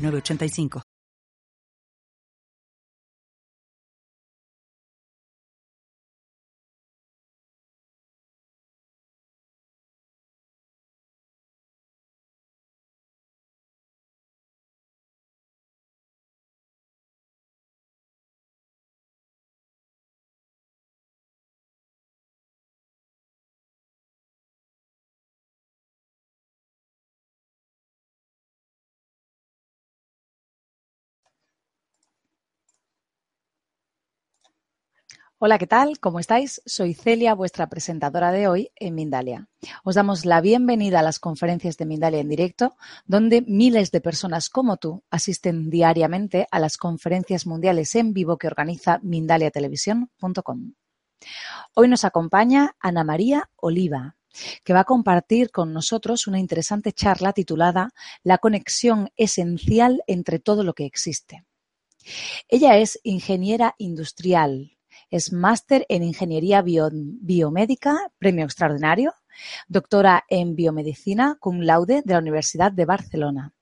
985. Hola, ¿qué tal? ¿Cómo estáis? Soy Celia, vuestra presentadora de hoy en Mindalia. Os damos la bienvenida a las conferencias de Mindalia en directo, donde miles de personas como tú asisten diariamente a las conferencias mundiales en vivo que organiza mindaliatelevisión.com. Hoy nos acompaña Ana María Oliva, que va a compartir con nosotros una interesante charla titulada La conexión esencial entre todo lo que existe. Ella es ingeniera industrial, es máster en Ingeniería Biomédica, premio extraordinario, doctora en Biomedicina cum laude de la Universidad de Barcelona.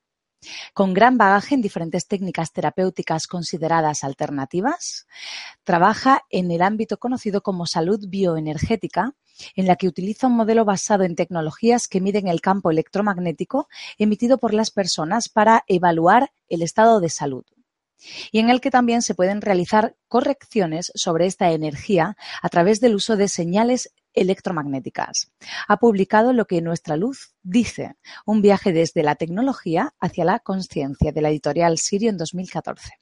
Con gran bagaje en diferentes técnicas terapéuticas consideradas alternativas, trabaja en el ámbito conocido como salud bioenergética, en la que utiliza un modelo basado en tecnologías que miden el campo electromagnético emitido por las personas para evaluar el estado de salud y en el que también se pueden realizar correcciones sobre esta energía a través del uso de señales electromagnéticas. Ha publicado Lo que nuestra luz dice, un viaje desde la tecnología hacia la conciencia de la editorial Sirio en 2014.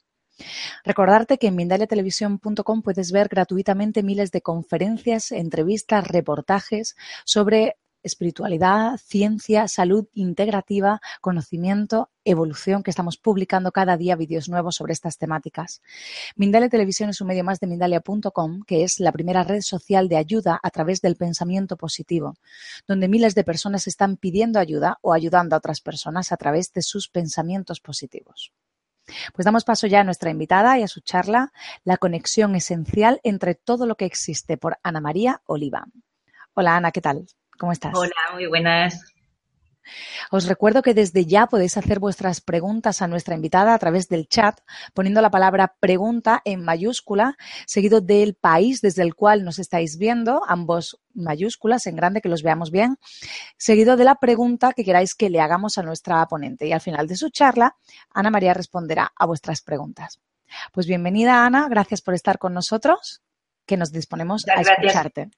Recordarte que en mindaliatelevisión.com puedes ver gratuitamente miles de conferencias, entrevistas, reportajes sobre espiritualidad, ciencia, salud integrativa, conocimiento, evolución, que estamos publicando cada día vídeos nuevos sobre estas temáticas. Mindalia Televisión es un medio más de Mindalia.com, que es la primera red social de ayuda a través del pensamiento positivo, donde miles de personas están pidiendo ayuda o ayudando a otras personas a través de sus pensamientos positivos. Pues damos paso ya a nuestra invitada y a su charla, La conexión esencial entre todo lo que existe, por Ana María Oliva. Hola Ana, ¿qué tal? ¿Cómo estás? Hola, muy buenas. Os recuerdo que desde ya podéis hacer vuestras preguntas a nuestra invitada a través del chat, poniendo la palabra pregunta en mayúscula, seguido del país desde el cual nos estáis viendo, ambos mayúsculas en grande, que los veamos bien, seguido de la pregunta que queráis que le hagamos a nuestra ponente. Y al final de su charla, Ana María responderá a vuestras preguntas. Pues bienvenida, Ana, gracias por estar con nosotros, que nos disponemos a escucharte.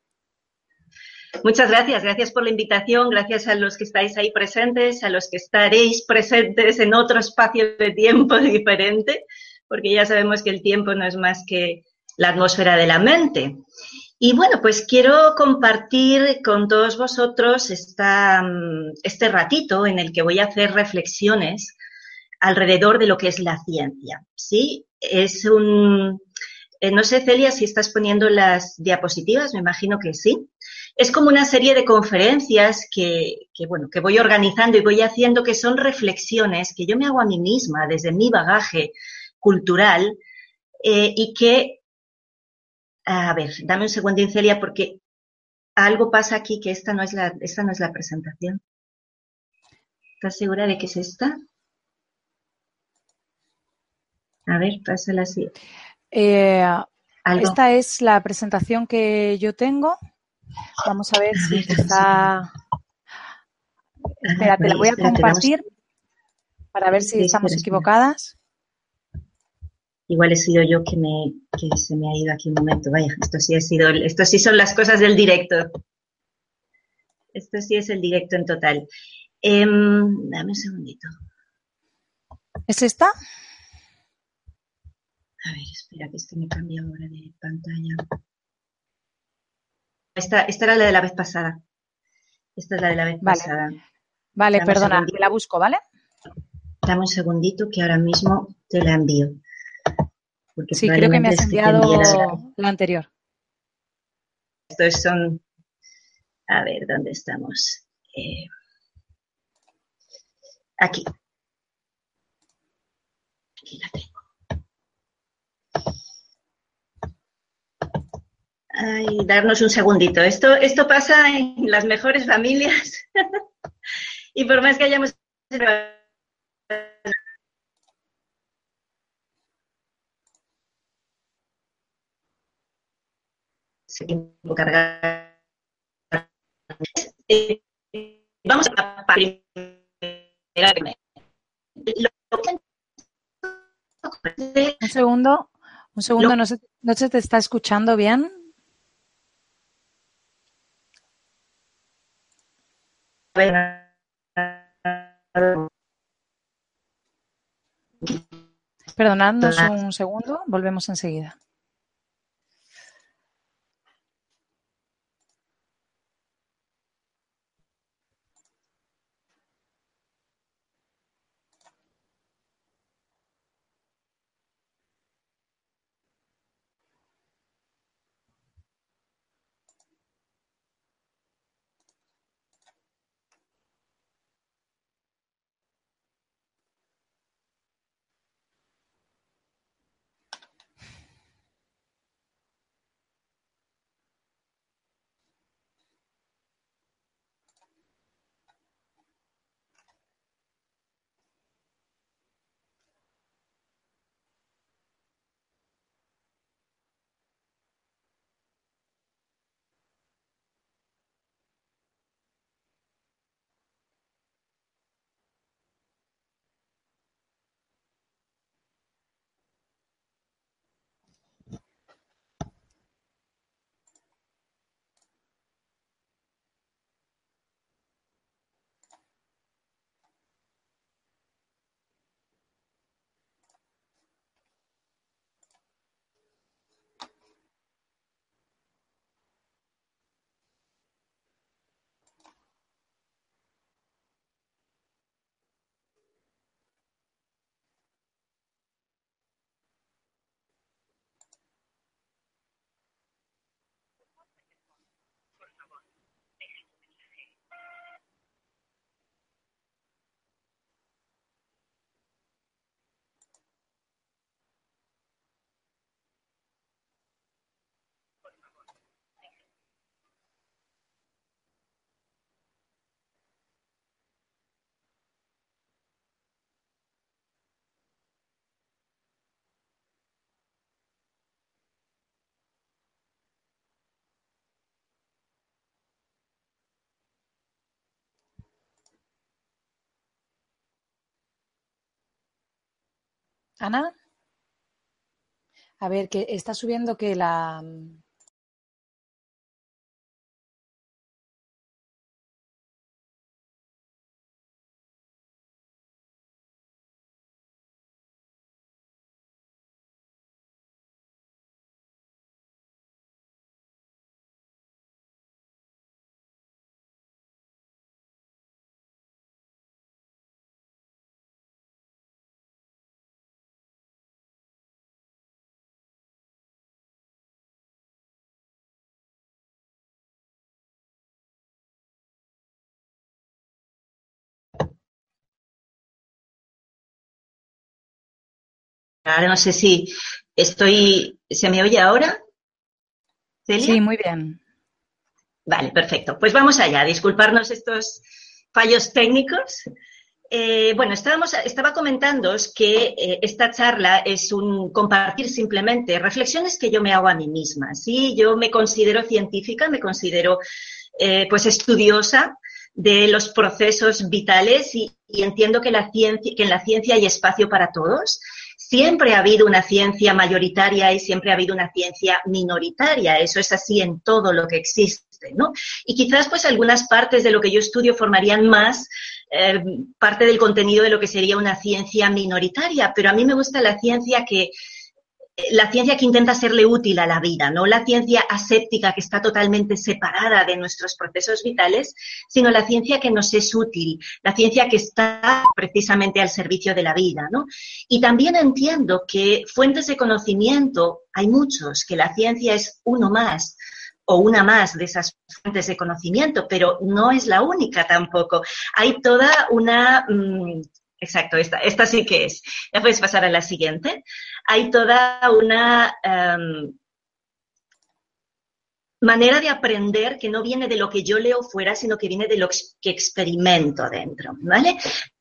Muchas gracias, gracias por la invitación, gracias a los que estáis ahí presentes, a los que estaréis presentes en otro espacio de tiempo diferente, porque ya sabemos que el tiempo no es más que la atmósfera de la mente. Y bueno, pues quiero compartir con todos vosotros esta, este ratito en el que voy a hacer reflexiones alrededor de lo que es la ciencia. ¿sí? Es un... Eh, no sé, Celia, si estás poniendo las diapositivas, me imagino que sí es como una serie de conferencias que, bueno, que voy organizando y voy haciendo que son reflexiones que yo me hago a mí misma desde mi bagaje cultural eh, y que, a ver, dame un segundín, Celia, porque algo pasa aquí que esta no es la, esta no es la presentación. ¿Estás segura de que es esta? A ver, pásala así. Eh, esta es la presentación que yo tengo. Vamos a ver si está. Espera, te la voy a compartir para ver si estamos equivocadas. Igual he sido yo que me que se me ha ido aquí un momento. Vaya, esto sí ha sido, esto sí son las cosas del directo. Esto sí es el directo en total. Em, dame un segundito. ¿Es esta? A ver, espera, que esto me cambia ahora de pantalla. Esta, era la de la vez pasada. Esta es la de la vez pasada. Vale, perdona, la busco, ¿vale? Dame un segundito que ahora mismo te la envío. sí, creo que me has enviado la... anterior. Estos son... A ver, ¿dónde estamos? Eh, aquí. Aquí la tengo. Ay, darnos un segundito. Esto, esto pasa en las mejores familias. y por más que hayamos cargar. Vamos a Un segundo, un segundo, no se, no se te está escuchando bien. Perdonadnos un segundo, volvemos enseguida. Ana. A ver, que está subiendo que la, Ahora no sé si estoy. ¿Se me oye ahora? Sí, muy bien. Vale, perfecto. Pues vamos allá. Disculparnos estos fallos técnicos. Eh, bueno, estábamos, estaba comentando que eh, esta charla es un compartir simplemente reflexiones que yo me hago a mí misma. Sí, yo me considero científica, me considero eh, pues estudiosa de los procesos vitales y, y entiendo que, la ciencia, que en la ciencia hay espacio para todos siempre ha habido una ciencia mayoritaria y siempre ha habido una ciencia minoritaria. Eso es así en todo lo que existe, ¿no? Y quizás pues algunas partes de lo que yo estudio formarían más eh, parte del contenido de lo que sería una ciencia minoritaria, pero a mí me gusta la ciencia que la ciencia que intenta serle útil a la vida, no la ciencia aséptica que está totalmente separada de nuestros procesos vitales, sino la ciencia que nos es útil, la ciencia que está precisamente al servicio de la vida, ¿no? Y también entiendo que fuentes de conocimiento hay muchos, que la ciencia es uno más o una más de esas fuentes de conocimiento, pero no es la única tampoco. Hay toda una mm, Exacto, esta, esta sí que es. Ya puedes pasar a la siguiente. Hay toda una em, manera de aprender que no viene de lo que yo leo fuera, sino que viene de lo que experimento dentro, ¿vale?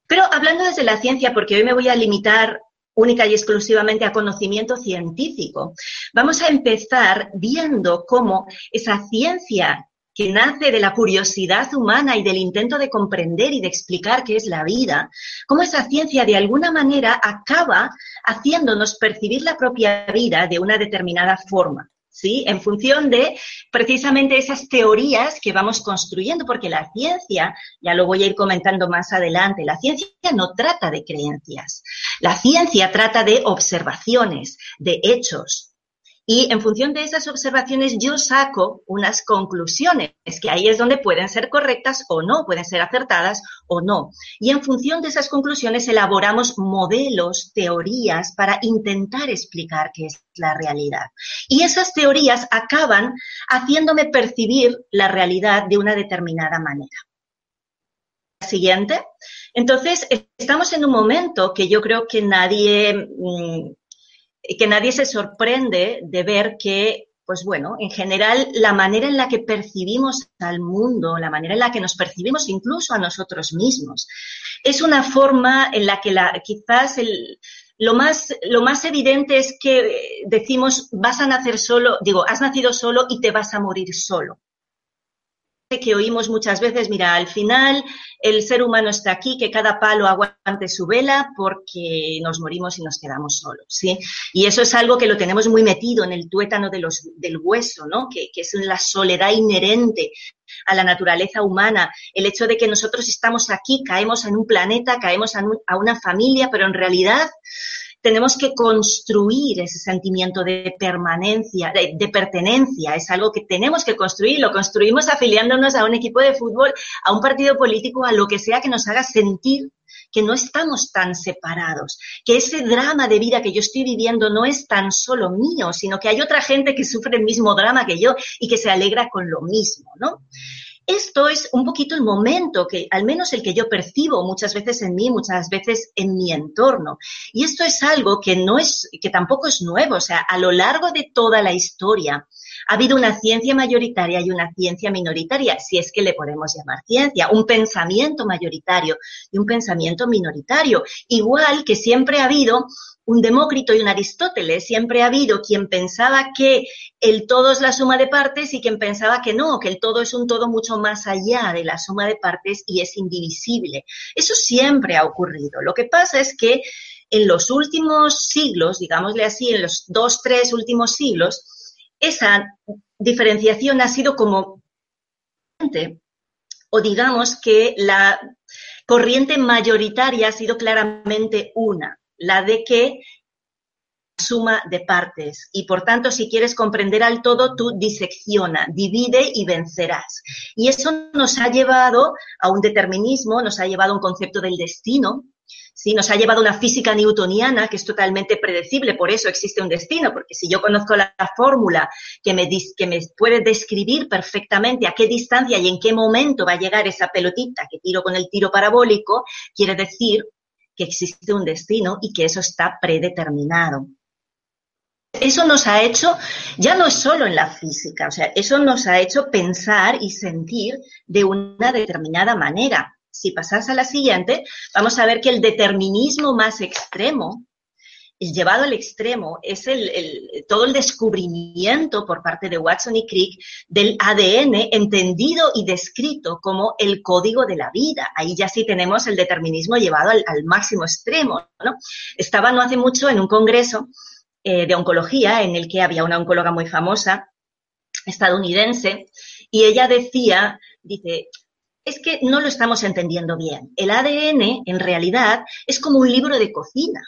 Pero hablando desde la ciencia, porque hoy me voy a limitar única y exclusivamente a conocimiento científico, vamos a empezar viendo cómo esa ciencia que nace de la curiosidad humana y del intento de comprender y de explicar qué es la vida, cómo esa ciencia de alguna manera acaba haciéndonos percibir la propia vida de una determinada forma. ¿Sí? En función de precisamente esas teorías que vamos construyendo, porque la ciencia, ya lo voy a ir comentando más adelante, la ciencia no trata de creencias, la ciencia trata de observaciones, de hechos, y en función de esas observaciones yo saco unas conclusiones, que ahí es donde pueden ser correctas o no, pueden ser acertadas o no. Y en función de esas conclusiones elaboramos modelos, teorías para intentar explicar qué es la realidad. Y esas teorías acaban haciéndome percibir la realidad de una determinada manera. Siguiente. Entonces, estamos en un momento que yo creo que nadie mm, que nadie se sorprende de ver que, pues bueno, en general la manera en la que percibimos al mundo, la manera en la que nos percibimos incluso a nosotros mismos, es una forma en la que la, quizás lo más, lo más evidente es que decimos vas a nacer solo, digo, has nacido solo y te vas a morir solo que oímos muchas veces, mira, al final el ser humano está aquí, que cada palo aguante su vela porque nos morimos y nos quedamos solos, ¿sí? Y eso es algo que lo tenemos muy metido en el tuétano de los, del hueso, ¿no? Que, que es la soledad inherente a la naturaleza humana, el hecho de que nosotros estamos aquí, caemos en un planeta, caemos a una familia, pero en realidad tenemos que construir ese sentimiento de permanencia, de, pertenencia. Es algo que tenemos que construir. Lo construimos afiliándonos a un equipo de fútbol, a un partido político, a lo que sea que nos haga sentir que no estamos tan separados, que ese drama de vida que yo estoy viviendo no es tan solo mío, sino que hay otra gente que sufre el mismo drama que yo y que se alegra con lo mismo, ¿no? Esto es un poquito el momento que, al menos el que yo percibo muchas veces en mí, muchas veces en mi entorno. Y esto es algo que no es, que tampoco es nuevo. O sea, a lo largo de toda la historia ha habido una ciencia mayoritaria y una ciencia minoritaria, si es que le podemos llamar ciencia, un pensamiento mayoritario y un pensamiento minoritario. Igual que siempre ha habido un Demócrito y un Aristóteles. Siempre ha habido quien pensaba que el todo es la suma de partes y quien pensaba que no, que el todo es un todo mucho más allá de la suma de partes y es indivisible. Eso siempre ha ocurrido. Lo que pasa es que en los últimos siglos, digámosle así, en los dos, tres últimos siglos, esa diferenciación ha sido como o digamos que la corriente mayoritaria ha sido claramente una la de que suma de partes y por tanto si quieres comprender al todo tú disecciona, divide y vencerás. Y eso nos ha llevado a un determinismo, nos ha llevado a un concepto del destino, ¿sí? nos ha llevado una física newtoniana que es totalmente predecible, por eso existe un destino, porque si yo conozco la, fórmula que me, que me puede describir perfectamente a qué distancia y en qué momento va a llegar esa pelotita que tiro con el tiro parabólico, quiere decir que existe un destino y que eso está predeterminado. Eso nos ha hecho, ya no es solo en la física, o sea, eso nos ha hecho pensar y sentir de una determinada manera. Si pasas a la siguiente, vamos a ver que el determinismo más extremo llevado al extremo es el, todo el descubrimiento por parte de Watson y Crick del ADN entendido y descrito como el código de la vida. Ahí ya sí tenemos el determinismo llevado al, máximo extremo. Estaba no hace mucho en un congreso eh, de oncología en el que había una oncóloga muy famosa estadounidense y ella decía, dice, es que no lo estamos entendiendo bien. El ADN, en realidad, es como un libro de cocina.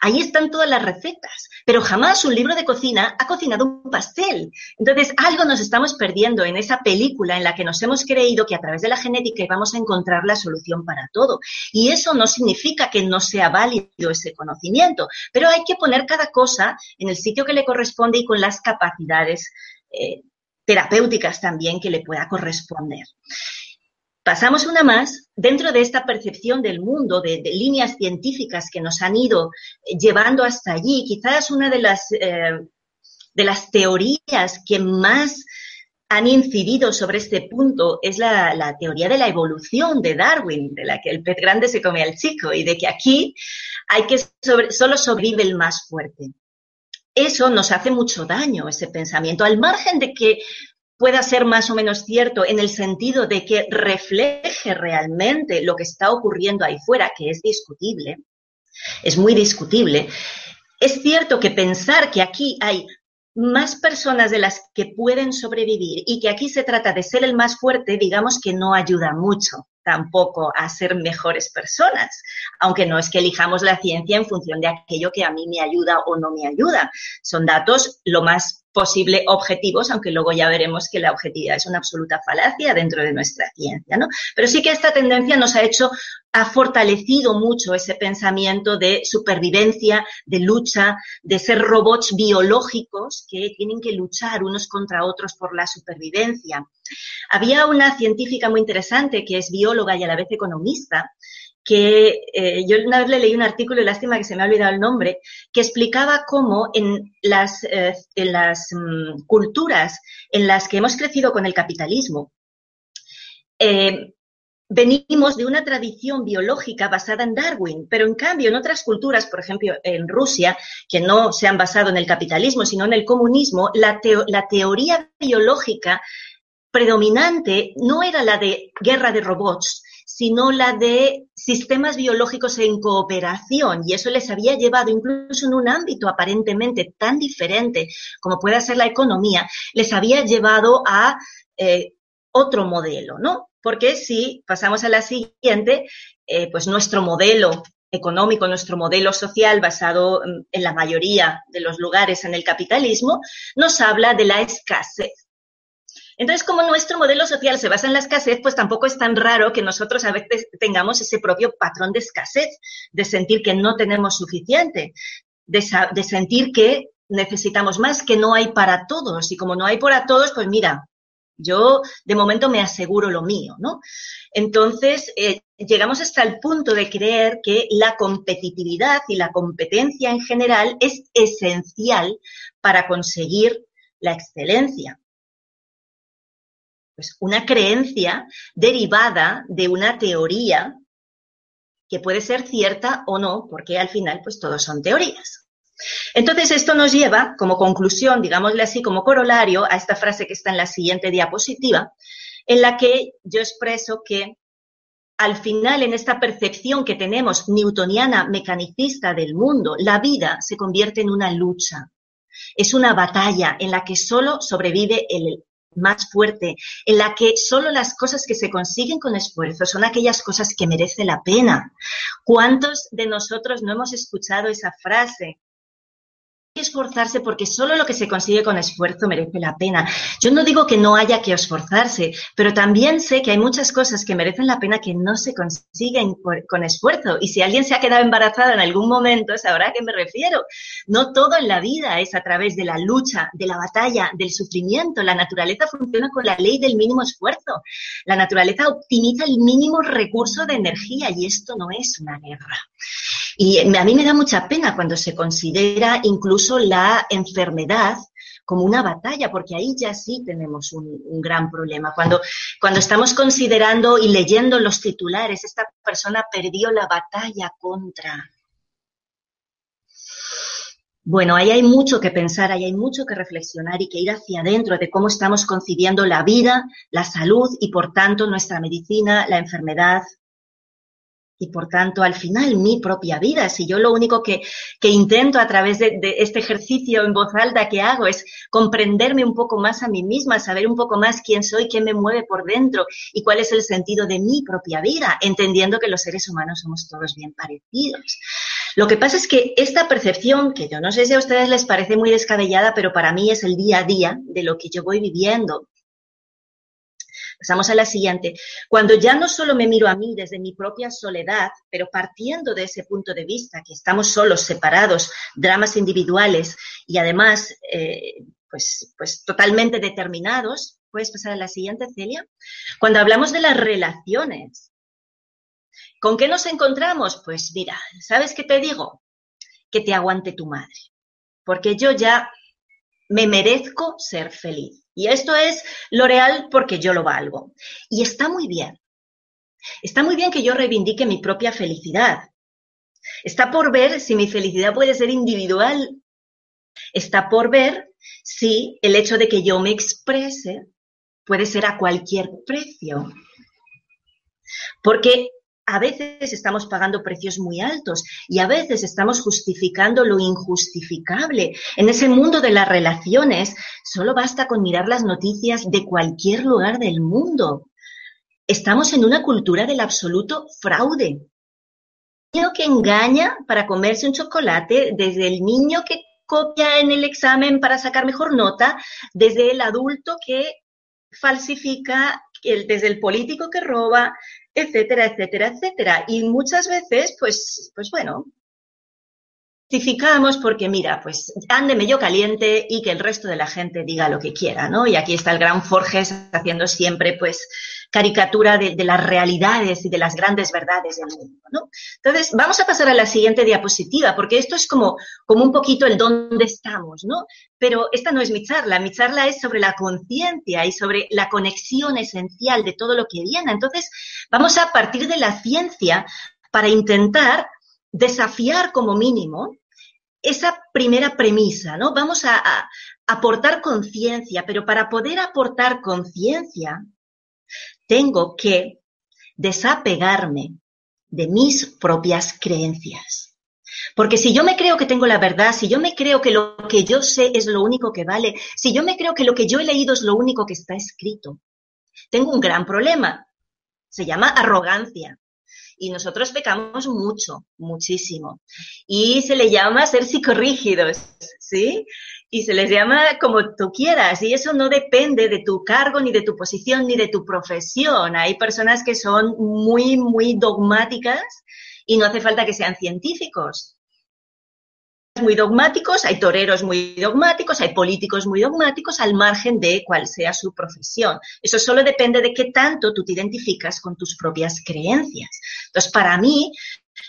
Ahí están todas las recetas, pero jamás un libro de cocina ha cocinado un pastel. Entonces, algo nos estamos perdiendo en esa película en la que nos hemos creído que a través de la genética íbamos a encontrar la solución para todo. Y eso no significa que no sea válido ese conocimiento, pero hay que poner cada cosa en el sitio que le corresponde y con las capacidades eh, terapéuticas también que le pueda corresponder. Pasamos una más dentro de esta percepción del mundo, de, líneas científicas que nos han ido eh, llevando hasta allí. Quizás una de las, eh, de las teorías que más han incidido sobre este punto es la, teoría de la evolución de Darwin, de la que el pez grande se come al chico y de que aquí hay que solo sobrevive el más fuerte. Eso nos hace mucho daño, ese pensamiento, al margen de que pueda ser más o menos cierto en el sentido de que refleje realmente lo que está ocurriendo ahí fuera, que es discutible, es muy discutible. Es cierto que pensar que aquí hay más personas de las que pueden sobrevivir y que aquí se trata de ser el más fuerte, digamos que no ayuda mucho tampoco a ser mejores personas, aunque no es que elijamos la ciencia en función de aquello que a mí me ayuda o no me ayuda. Son datos lo más posible objetivos, aunque luego ya veremos que la objetividad es una absoluta falacia dentro de nuestra ciencia, ¿no? Pero sí que esta tendencia nos ha hecho, ha fortalecido mucho ese pensamiento de supervivencia, de lucha, de ser robots biológicos que tienen que luchar unos contra otros por la supervivencia. Había una científica muy interesante que es bióloga y a la vez economista, que eh, yo una vez le leí un artículo, y lástima que se me ha olvidado el nombre, que explicaba cómo en las, eh, en las mm, culturas en las que hemos crecido con el capitalismo, eh, venimos de una tradición biológica basada en Darwin, pero en cambio en otras culturas, por ejemplo en Rusia, que no se han basado en el capitalismo, sino en el comunismo, la, la teoría biológica predominante no era la de guerra de robots, sino la de sistemas biológicos en cooperación y eso les había llevado incluso en un ámbito aparentemente tan diferente como puede ser la economía, les había llevado a eh, otro modelo, ¿no? Porque si pasamos a la siguiente, eh, pues nuestro modelo económico, nuestro modelo social basado en la mayoría de los lugares en el capitalismo, nos habla de la escasez. Entonces, como nuestro modelo social se basa en la escasez, pues tampoco es tan raro que nosotros a veces tengamos ese propio patrón de escasez, de sentir que no tenemos suficiente, de, sentir que necesitamos más, que no hay para todos. Y como no hay para todos, pues mira, yo de momento me aseguro lo mío, ¿no? Entonces, eh, llegamos hasta el punto de creer que la competitividad y la competencia en general es esencial para conseguir la excelencia pues una creencia derivada de una teoría que puede ser cierta o no, porque al final pues todos son teorías. Entonces esto nos lleva como conclusión, digámosle así, como corolario a esta frase que está en la siguiente diapositiva, en la que yo expreso que al final en esta percepción que tenemos newtoniana mecanicista del mundo, la vida se convierte en una lucha. Es una batalla en la que solo sobrevive el más fuerte, en la que solo las cosas que se consiguen con esfuerzo son aquellas cosas que merece la pena. ¿Cuántos de nosotros no hemos escuchado esa frase? Esforzarse porque solo lo que se consigue con esfuerzo merece la pena. Yo no digo que no haya que esforzarse, pero también sé que hay muchas cosas que merecen la pena que no se consiguen con esfuerzo. Y si alguien se ha quedado embarazada en algún momento, sabrá a qué me refiero. No todo en la vida es a través de la lucha, de la batalla, del sufrimiento. La naturaleza funciona con la ley del mínimo esfuerzo. La naturaleza optimiza el mínimo recurso de energía y esto no es una guerra. Y a mí me da mucha pena cuando se considera incluso la enfermedad como una batalla, porque ahí ya sí tenemos un, gran problema. Cuando, cuando estamos considerando y leyendo los titulares, esta persona perdió la batalla contra. Bueno, ahí hay mucho que pensar, ahí hay mucho que reflexionar y que ir hacia adentro de cómo estamos concibiendo la vida, la salud y, por tanto, nuestra medicina, la enfermedad, y por tanto al final mi propia vida. Si yo lo único que, que intento a través de, de, este ejercicio en voz alta que hago es comprenderme un poco más a mí misma, saber un poco más quién soy, qué me mueve por dentro y cuál es el sentido de mi propia vida, entendiendo que los seres humanos somos todos bien parecidos. Lo que pasa es que esta percepción, que yo no sé si a ustedes les parece muy descabellada, pero para mí es el día a día de lo que yo voy viviendo. Pasamos a la siguiente. Cuando ya no solo me miro a mí desde mi propia soledad, pero partiendo de ese punto de vista, que estamos solos, separados, dramas individuales y además, eh, pues, pues totalmente determinados, puedes pasar a la siguiente, Celia. Cuando hablamos de las relaciones, ¿con qué nos encontramos? Pues mira, ¿sabes qué te digo? Que te aguante tu madre, porque yo ya me merezco ser feliz. Y esto es lo real porque yo lo valgo. Y está muy bien. Está muy bien que yo reivindique mi propia felicidad. Está por ver si mi felicidad puede ser individual. Está por ver si el hecho de que yo me exprese puede ser a cualquier precio. Porque a veces estamos pagando precios muy altos y a veces estamos justificando lo injustificable. En ese mundo de las relaciones, solo basta con mirar las noticias de cualquier lugar del mundo. Estamos en una cultura del absoluto fraude. El niño que engaña para comerse un chocolate, desde el niño que copia en el examen para sacar mejor nota, desde el adulto que falsifica, desde el político que roba, etcétera, etcétera, etcétera. Y muchas veces, pues, pues bueno, justificamos porque, mira, pues ande yo caliente y que el resto de la gente diga lo que quiera, ¿no? Y aquí está el gran Forges haciendo siempre, pues, caricatura de, las realidades y de las grandes verdades del mundo, ¿no? Entonces, vamos a pasar a la siguiente diapositiva, porque esto es como, como un poquito el dónde estamos, ¿no? Pero esta no es mi charla, mi charla es sobre la conciencia y sobre la conexión esencial de todo lo que viene. Entonces, vamos a partir de la ciencia para intentar desafiar como mínimo esa primera premisa, ¿no? Vamos a aportar conciencia, pero para poder aportar conciencia, tengo que desapegarme de mis propias creencias. Porque si yo me creo que tengo la verdad, si yo me creo que lo que yo sé es lo único que vale, si yo me creo que lo que yo he leído es lo único que está escrito, tengo un gran problema. Se llama arrogancia. Y nosotros pecamos mucho, muchísimo. Y se le llama ser psicorrígidos, ¿sí? y se les llama como tú quieras y eso no depende de tu cargo, ni de tu posición, ni de tu profesión. Hay personas que son muy, muy dogmáticas y no hace falta que sean científicos. Muy dogmáticos, hay toreros muy dogmáticos, hay políticos muy dogmáticos al margen de cuál sea su profesión. Eso solo depende de qué tanto tú te identificas con tus propias creencias. Entonces, para mí,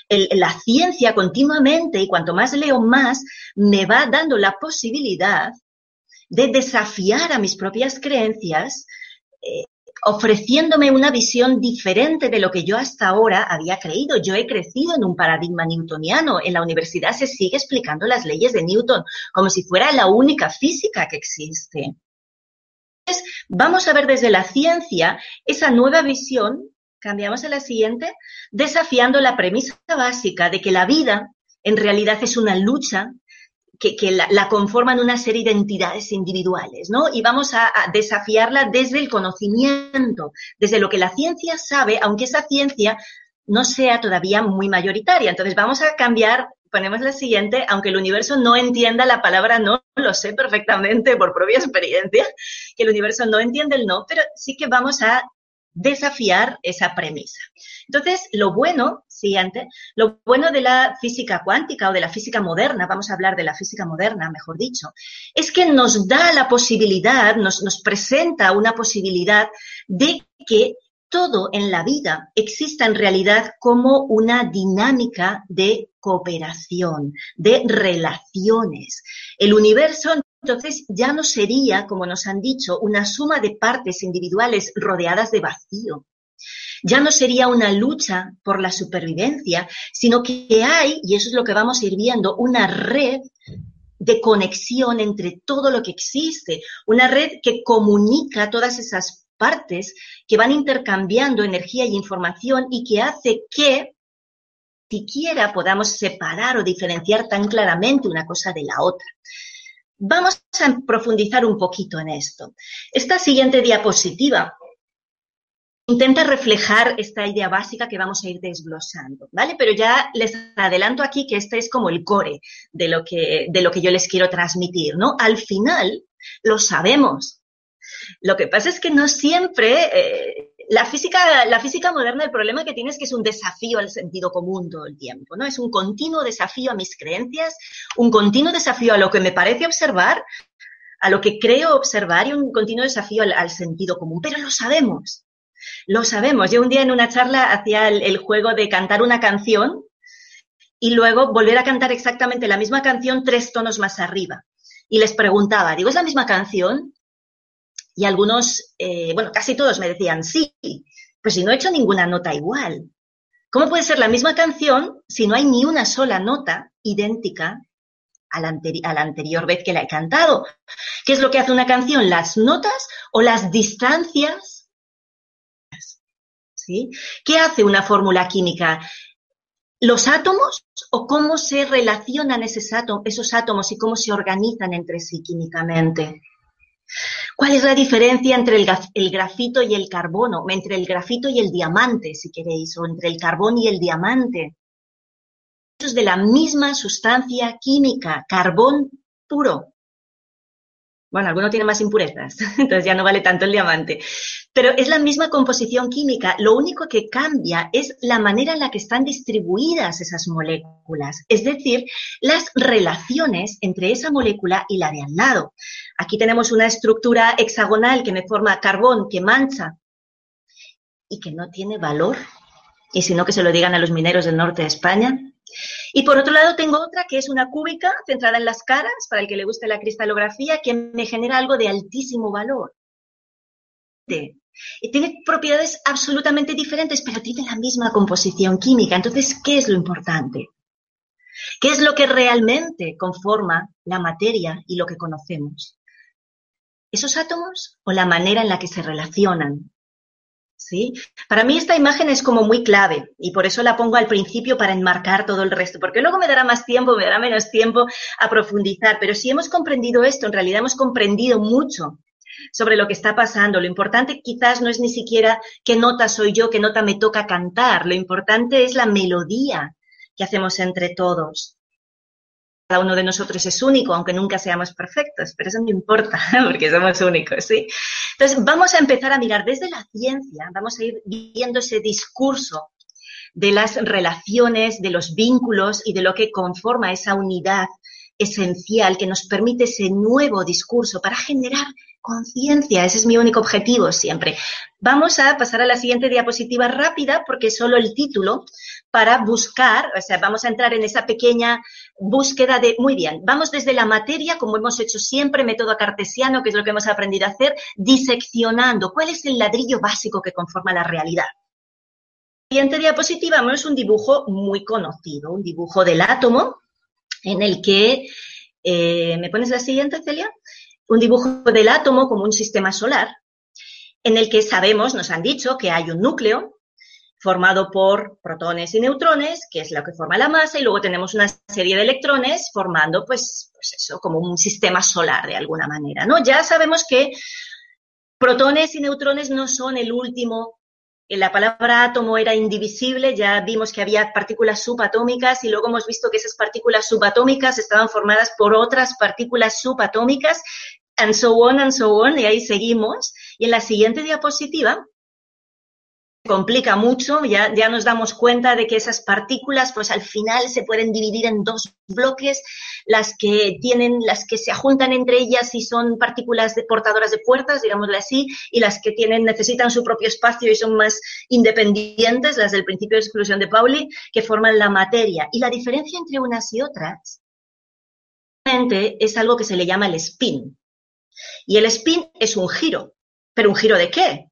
la ciencia continuamente, y cuanto más leo más, me va dando la posibilidad de desafiar a mis propias creencias, eh, ofreciéndome una visión diferente de lo que yo hasta ahora había creído. Yo he crecido en un paradigma newtoniano. En la universidad se sigue explicando las leyes de Newton como si fuera la única física que existe. Entonces, vamos a ver desde la ciencia esa nueva visión Cambiamos a la siguiente, desafiando la premisa básica de que la vida en realidad es una lucha que, la, conforman una serie de entidades individuales, ¿no? Y vamos a, a, desafiarla desde el conocimiento, desde lo que la ciencia sabe, aunque esa ciencia no sea todavía muy mayoritaria. Entonces vamos a cambiar, ponemos la siguiente, aunque el universo no entienda la palabra no, lo sé perfectamente por propia experiencia, que el universo no entiende el no, pero sí que vamos a desafiar esa premisa. Entonces, lo bueno, siguiente, lo bueno de la física cuántica o de la física moderna, vamos a hablar de la física moderna, mejor dicho, es que nos da la posibilidad, nos, nos presenta una posibilidad de que todo en la vida exista en realidad como una dinámica de cooperación, de relaciones. El universo entonces ya no sería, como nos han dicho, una suma de partes individuales rodeadas de vacío. Ya no sería una lucha por la supervivencia, sino que hay, y eso es lo que vamos a ir viendo, una red de conexión entre todo lo que existe, una red que comunica todas esas partes que van intercambiando energía y información y que hace que siquiera podamos separar o diferenciar tan claramente una cosa de la otra. Vamos a profundizar un poquito en esto. Esta siguiente diapositiva intenta reflejar esta idea básica que vamos a ir desglosando, ¿vale? Pero ya les adelanto aquí que este es como el core de lo que, de lo que yo les quiero transmitir, ¿no? Al final lo sabemos. Lo que pasa es que no siempre eh, la física, la física moderna, el problema que tiene es que es un desafío al sentido común todo el tiempo, ¿no? Es un continuo desafío a mis creencias, un continuo desafío a lo que me parece observar, a lo que creo observar y un continuo desafío al sentido común. Pero lo sabemos. Lo sabemos. Yo un día en una charla hacía el, juego de cantar una canción y luego volver a cantar exactamente la misma canción tres tonos más arriba. Y les preguntaba, digo, ¿es la misma canción? Y algunos, eh, bueno, casi todos me decían, sí, pues si no he hecho ninguna nota igual. ¿Cómo puede ser la misma canción si no hay ni una sola nota idéntica a la, a la, anterior vez que la he cantado? ¿Qué es lo que hace una canción? ¿Las notas o las distancias ¿Qué hace una fórmula química? ¿Los átomos o cómo se relacionan esos, átomos, y cómo se organizan entre sí químicamente? ¿Cuál es la diferencia entre el, grafito y el carbono? Entre el grafito y el diamante, si queréis, o entre el carbón y el diamante. Es de la misma sustancia química, carbón puro. Bueno, alguno tiene más impurezas, entonces ya no vale tanto el diamante. Pero es la misma composición química, lo único que cambia es la manera en la que están distribuidas esas moléculas, es decir, las relaciones entre esa molécula y la de al lado. Aquí tenemos una estructura hexagonal que me forma carbón, que mancha y que no tiene valor. Y si no, que se lo digan a los mineros del norte de España, y por otro lado tengo otra que es una cúbica centrada en las caras, para el que le guste la cristalografía, que me genera algo de altísimo valor. Tiene propiedades absolutamente diferentes, pero tiene la misma composición química. Entonces, ¿qué es lo importante? ¿Qué es lo que realmente conforma la materia y lo que conocemos? ¿Esos átomos o la manera en la que se relacionan? ¿Sí? Para mí esta imagen es como muy clave y por eso la pongo al principio para enmarcar todo el resto, porque luego me dará más tiempo, me dará menos tiempo a profundizar, pero si hemos comprendido esto, en realidad hemos comprendido mucho sobre lo que está pasando. Lo importante quizás no es ni siquiera qué nota soy yo, qué nota me toca cantar, lo importante es la melodía que hacemos entre todos cada uno de nosotros es único, aunque nunca seamos perfectos, pero eso no importa, porque somos únicos, ¿sí? Entonces, vamos a empezar a mirar desde la ciencia, vamos a ir viendo ese discurso de las relaciones, de los vínculos y de lo que conforma esa unidad esencial que nos permite ese nuevo discurso para generar conciencia. Ese es mi único objetivo siempre. Vamos a pasar a la siguiente diapositiva rápida porque solo el título para buscar, o sea, vamos a entrar en esa pequeña búsqueda de, muy bien, vamos desde la materia, como hemos hecho siempre, método cartesiano, que es lo que hemos aprendido a hacer, diseccionando cuál es el ladrillo básico que conforma la realidad. Siguiente diapositiva es un dibujo muy conocido, un dibujo del átomo, en el que, eh, ¿me pones la siguiente, Celia? Un dibujo del átomo como un sistema solar, en el que sabemos, nos han dicho, que hay un núcleo, formado por protones y neutrones, que es lo que forma la masa, y luego tenemos una serie de electrones formando, pues, pues eso, como un sistema solar de alguna manera, ¿no? Ya sabemos que protones y neutrones no son el último, la palabra átomo era indivisible, ya vimos que había partículas subatómicas y luego hemos visto que esas partículas subatómicas estaban formadas por otras partículas subatómicas, and so on, and so on, y ahí seguimos. Y en la siguiente diapositiva complica mucho, ya, ya nos damos cuenta de que esas partículas, pues al final se pueden dividir en dos bloques, las que tienen, las que se juntan entre ellas y son partículas de, portadoras de puertas, digámosle así, y las que tienen, necesitan su propio espacio y son más independientes, las del principio de exclusión de Pauli, que forman la materia. Y la diferencia entre unas y otras es algo que se le llama el spin. Y el spin es un giro. ¿Pero un giro de qué?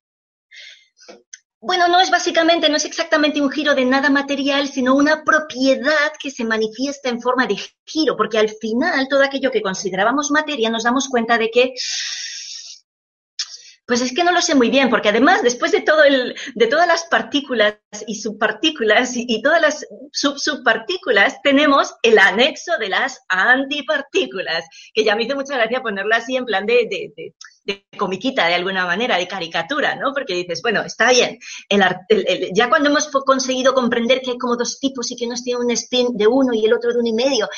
Bueno, no es básicamente, no es exactamente un giro de nada material, sino una propiedad que se manifiesta en forma de giro, porque al final todo aquello que considerábamos materia nos damos cuenta de que pues es que no lo sé muy bien, porque además, después de todo el, de todas las partículas y subpartículas y, todas las sub-subpartículas, tenemos el anexo de las antipartículas, que ya me hizo mucha gracia ponerlo así en plan de, de comiquita de alguna manera, de caricatura, ¿no? Porque dices, bueno, está bien, ya cuando hemos conseguido comprender que hay como dos tipos y que uno tiene un spin de uno y el otro de uno y medio,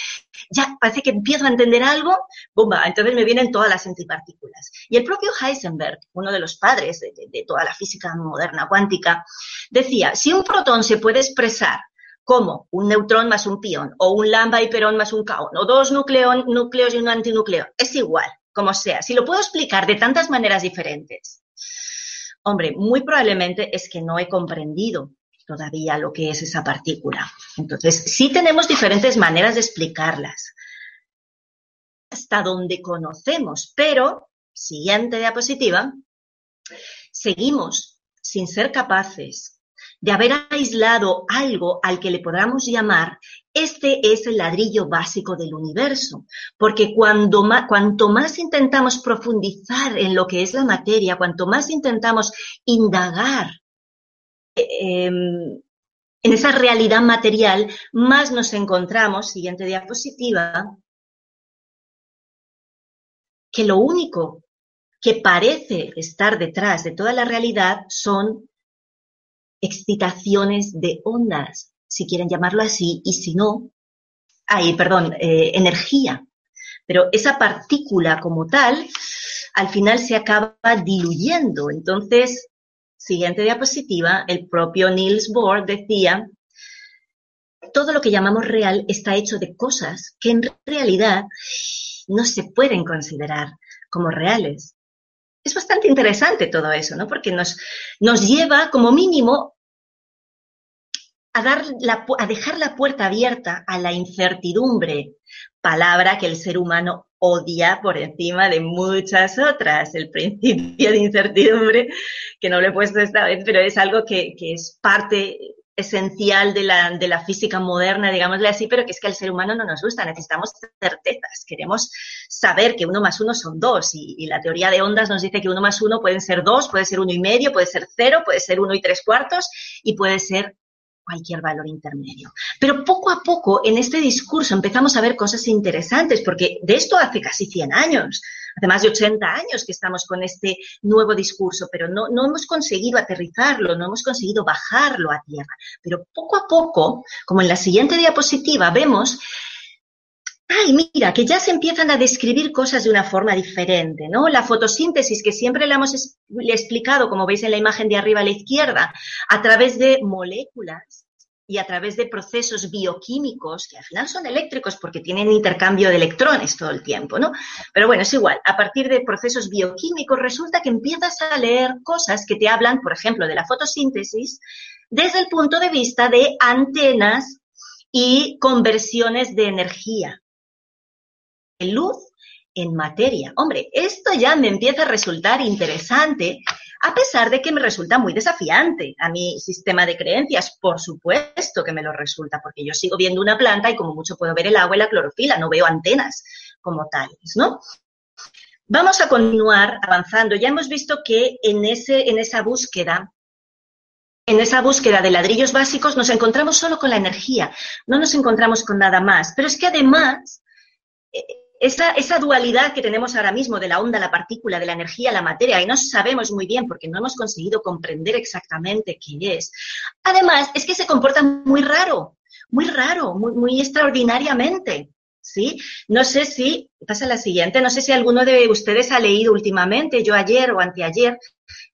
ya parece que empiezo a entender algo, bomba, entonces me vienen todas las antipartículas. Y el propio Heisenberg, uno de los padres de, de toda la física moderna cuántica, decía, si un protón se puede expresar como un neutrón más un pión, o un lambda y más un kaon, o dos núcleos y un antinúcleo, es igual como sea, si lo puedo explicar de tantas maneras diferentes, hombre, muy probablemente es que no he comprendido todavía lo que es esa partícula. Entonces, sí tenemos diferentes maneras de explicarlas hasta donde conocemos, pero, siguiente diapositiva, seguimos sin ser capaces de haber aislado algo al que le podamos llamar, este es el ladrillo básico del universo, porque cuando cuanto más intentamos profundizar en lo que es la materia, cuanto más intentamos indagar eh, em, en esa realidad material, más nos encontramos, siguiente diapositiva, que lo único que parece estar detrás de toda la realidad son excitaciones de ondas, si quieren llamarlo así, y si no, ay, perdón, eh, energía. Pero esa partícula como tal, al final se acaba diluyendo. Entonces, siguiente diapositiva, el propio Niels Bohr decía, todo lo que llamamos real está hecho de cosas que en realidad no se pueden considerar como reales es bastante interesante todo eso, ¿no? Porque nos, nos lleva como mínimo a, dejar la puerta abierta a la incertidumbre, palabra que el ser humano odia por encima de muchas otras, el principio de incertidumbre, que no lo he puesto esta vez, pero es algo que, que es parte esencial de la, de la física moderna, digámosle así, pero que es que al ser humano no nos gusta, necesitamos certezas, queremos saber que uno más uno son dos. Y, la teoría de ondas nos dice que uno más uno pueden ser dos, puede ser uno y medio, puede ser cero, puede ser uno y tres cuartos y puede ser cualquier valor intermedio. Pero poco a poco en este discurso empezamos a ver cosas interesantes, porque de esto hace casi 100 años hace más de 80 años que estamos con este nuevo discurso, pero no, no hemos conseguido aterrizarlo, no hemos conseguido bajarlo a tierra. Pero poco a poco, como en la siguiente diapositiva, vemos ay, mira, que ya se empiezan a describir cosas de una forma diferente, ¿no? La fotosíntesis, que siempre le hemos explicado, como veis en la imagen de arriba a la izquierda, a través de moléculas y a través de procesos bioquímicos, que al final son eléctricos porque tienen intercambio de electrones todo el tiempo, ¿no? Pero bueno, es igual, a partir de procesos bioquímicos resulta que empiezas a leer cosas que te hablan, por ejemplo, de la fotosíntesis desde el punto de vista de antenas y conversiones de energía. Luz en materia. Hombre, esto ya me empieza a resultar interesante a pesar de que me resulta muy desafiante a mi sistema de creencias. Por supuesto que me lo resulta, porque yo sigo viendo una planta y como mucho puedo ver el agua y la clorofila, no veo antenas como tales, ¿no? Vamos a continuar avanzando. Ya hemos visto que en, ese, en esa búsqueda en esa búsqueda de ladrillos básicos nos encontramos solo con la energía, no nos encontramos con nada más. Pero es que además eh, esa, esa, dualidad que tenemos ahora mismo de la onda, la partícula, de la energía, la materia, y no sabemos muy bien porque no hemos conseguido comprender exactamente qué es. Además, es que se comporta muy raro, muy raro, muy, extraordinariamente. ¿Sí? No sé si, pasa la siguiente, no sé si alguno de ustedes ha leído últimamente, yo ayer o anteayer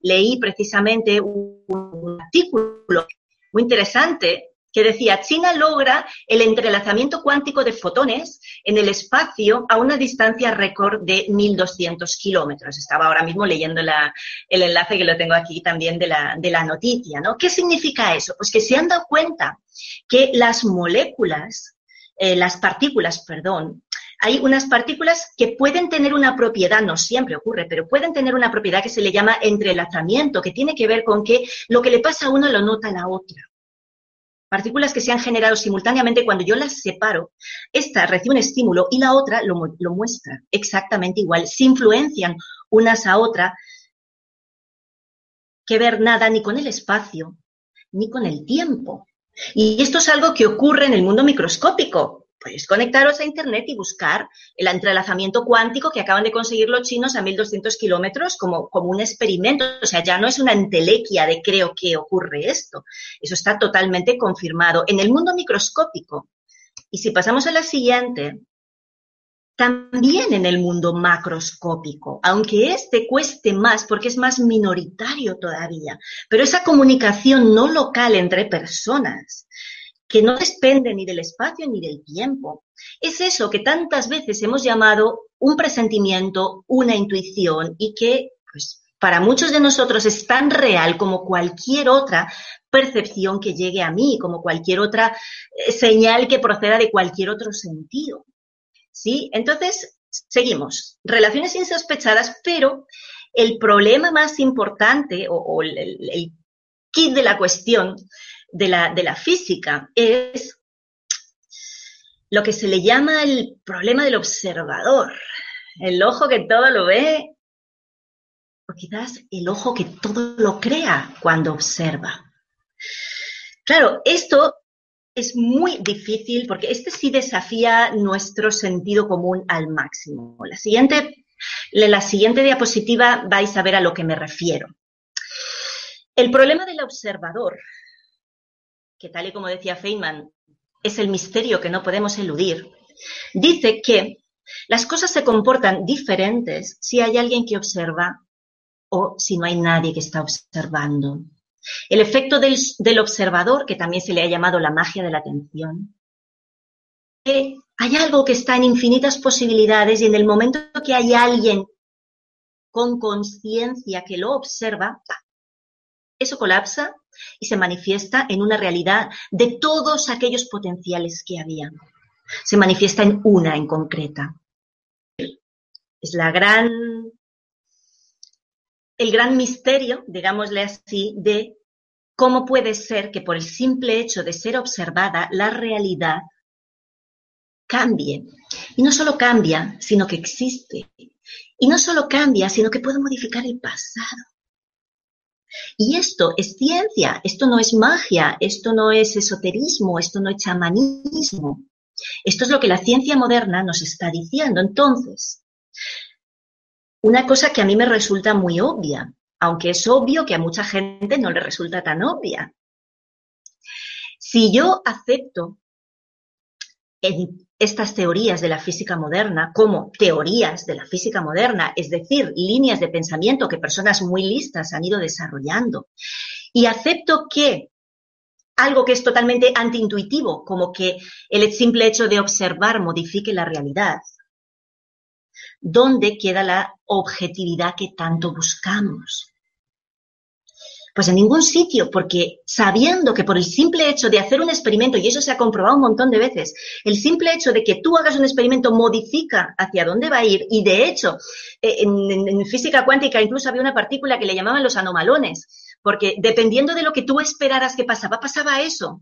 leí precisamente un artículo muy interesante que decía, China logra el entrelazamiento cuántico de fotones en el espacio a una distancia récord de 1.200 kilómetros. Estaba ahora mismo leyendo el enlace que lo tengo aquí también de la, noticia, ¿no? ¿Qué significa eso? Pues que se han dado cuenta que las moléculas, eh, las partículas, perdón, hay unas partículas que pueden tener una propiedad, no siempre ocurre, pero pueden tener una propiedad que se le llama entrelazamiento, que tiene que ver con que lo que le pasa a uno lo nota a la otra partículas que se han generado simultáneamente, cuando yo las separo, esta recibe un estímulo y la otra lo, muestra exactamente igual. Se influencian unas a otra que ver nada ni con el espacio ni con el tiempo. Y esto es algo que ocurre en el mundo microscópico. Podéis conectaros a Internet y buscar el entrelazamiento cuántico que acaban de conseguir los chinos a 1200 kilómetros como, como un experimento. O sea, ya no es una entelequia de creo que ocurre esto. Eso está totalmente confirmado. En el mundo microscópico, y si pasamos a la siguiente, también en el mundo macroscópico, aunque este cueste más porque es más minoritario todavía, pero esa comunicación no local entre personas, que no depende ni del espacio ni del tiempo. Es eso que tantas veces hemos llamado un presentimiento, una intuición y que, pues, para muchos de nosotros es tan real como cualquier otra percepción que llegue a mí, como cualquier otra eh, señal que proceda de cualquier otro sentido. ¿Sí? Entonces, seguimos. Relaciones insospechadas, pero el problema más importante o, el, el kit de la cuestión de la, de la física es lo que se le llama el problema del observador. El ojo que todo lo ve, o quizás el ojo que todo lo crea cuando observa. Claro, esto es muy difícil porque este sí desafía nuestro sentido común al máximo. La siguiente, en la siguiente diapositiva vais a ver a lo que me refiero. El problema del observador que tal y como decía Feynman, es el misterio que no podemos eludir, dice que las cosas se comportan diferentes si hay alguien que observa o si no hay nadie que está observando. El efecto del, observador, que también se le ha llamado la magia de la atención, que hay algo que está en infinitas posibilidades y en el momento que hay alguien con conciencia que lo observa, eso colapsa y se manifiesta en una realidad de todos aquellos potenciales que había. Se manifiesta en una en concreta. Es la gran, el gran misterio, digámosle así, de cómo puede ser que por el simple hecho de ser observada la realidad cambie. Y no solo cambia, sino que existe. Y no solo cambia, sino que puede modificar el pasado. Y esto es ciencia, esto no es magia, esto no es esoterismo, esto no es chamanismo. Esto es lo que la ciencia moderna nos está diciendo. Entonces, una cosa que a mí me resulta muy obvia, aunque es obvio que a mucha gente no le resulta tan obvia. Si yo acepto estas teorías de la física moderna como teorías de la física moderna, es decir, líneas de pensamiento que personas muy listas han ido desarrollando. Y acepto que algo que es totalmente antiintuitivo, como que el simple hecho de observar modifique la realidad, ¿dónde queda la objetividad que tanto buscamos? Pues en ningún sitio, porque sabiendo que por el simple hecho de hacer un experimento, y eso se ha comprobado un montón de veces, el simple hecho de que tú hagas un experimento modifica hacia dónde va a ir, y de hecho, eh, en, física cuántica incluso había una partícula que le llamaban los anomalones, porque dependiendo de lo que tú esperaras que pasaba, pasaba eso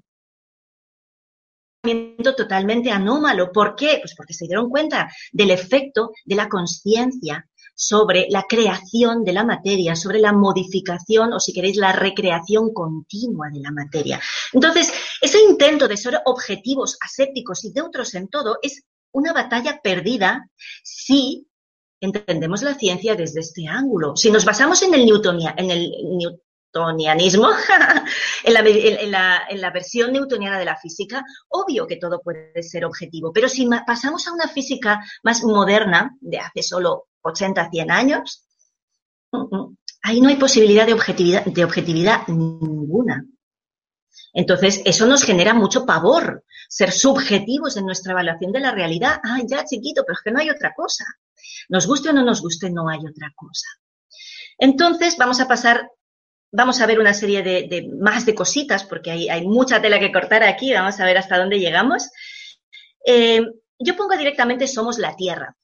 totalmente anómalo. ¿Por qué? Pues porque se dieron cuenta del efecto de la conciencia sobre la creación de la materia, sobre la modificación o, si queréis, la recreación continua de la materia. Entonces, ese intento de ser objetivos, asépticos y neutros en todo es una batalla perdida si entendemos la ciencia desde este ángulo. Si nos basamos en el, newtonianismo, en, la, en, la, versión newtoniana de la física, obvio que todo puede ser objetivo, pero si pasamos a una física más moderna, de hace solo 80, 100 años, ahí no hay posibilidad de objetividad, de objetividad ninguna. Entonces, eso nos genera mucho pavor, ser subjetivos en nuestra evaluación de la realidad. Ah, ya, chiquito, pero es que no hay otra cosa. Nos guste o no nos guste, no hay otra cosa. Entonces, vamos a pasar, vamos a ver una serie de, más de cositas, porque hay, hay, mucha tela que cortar aquí, vamos a ver hasta dónde llegamos. Eh, yo pongo directamente somos la Tierra.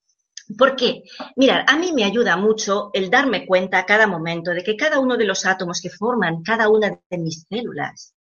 ¿Por qué? Mirar, a mí me ayuda mucho el darme cuenta a cada momento de que cada uno de los átomos que forman cada una de mis células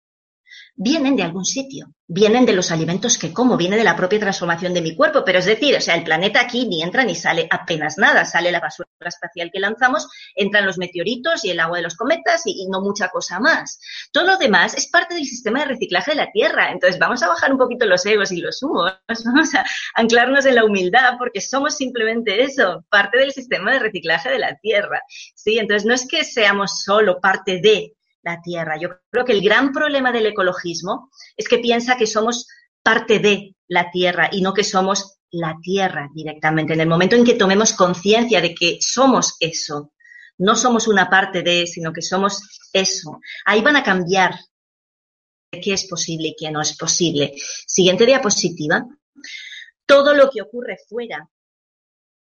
vienen de algún sitio, vienen de los alimentos que como, viene de la propia transformación de mi cuerpo, pero es decir, o sea, el planeta aquí ni entra ni sale apenas nada, sale la basura espacial que lanzamos, entran los meteoritos y el agua de los cometas y, no mucha cosa más. Todo lo demás es parte del sistema de reciclaje de la Tierra, entonces vamos a bajar un poquito los egos y los humos, vamos a anclarnos en la humildad porque somos simplemente eso, parte del sistema de reciclaje de la Tierra. Sí, entonces no es que seamos solo parte de, la Tierra. Yo creo que el gran problema del ecologismo es que piensa que somos parte de la Tierra y no que somos la Tierra directamente. En el momento en que tomemos conciencia de que somos eso, no somos una parte de, sino que somos eso, ahí van a cambiar qué es posible y qué no es posible. Siguiente diapositiva. Todo lo que ocurre fuera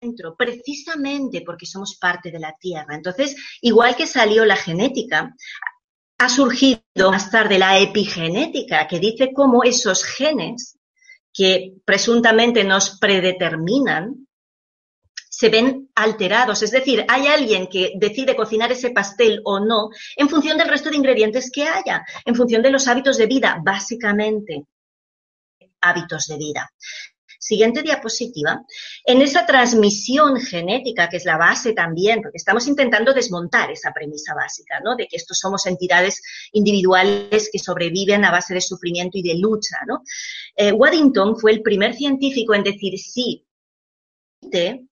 dentro, precisamente porque somos parte de la Tierra. Entonces, igual que salió la genética, ha surgido más tarde la epigenética, que dice cómo esos genes que presuntamente nos predeterminan se ven alterados. Es decir, hay alguien que decide cocinar ese pastel o no en función del resto de ingredientes que haya, en función de los hábitos de vida, básicamente hábitos de vida. Siguiente diapositiva. En esa transmisión genética, que es la base también, porque estamos intentando desmontar esa premisa básica, ¿no? De que estos somos entidades individuales que sobreviven a base de sufrimiento y de lucha, ¿no? Eh, Waddington fue el primer científico en decir sí,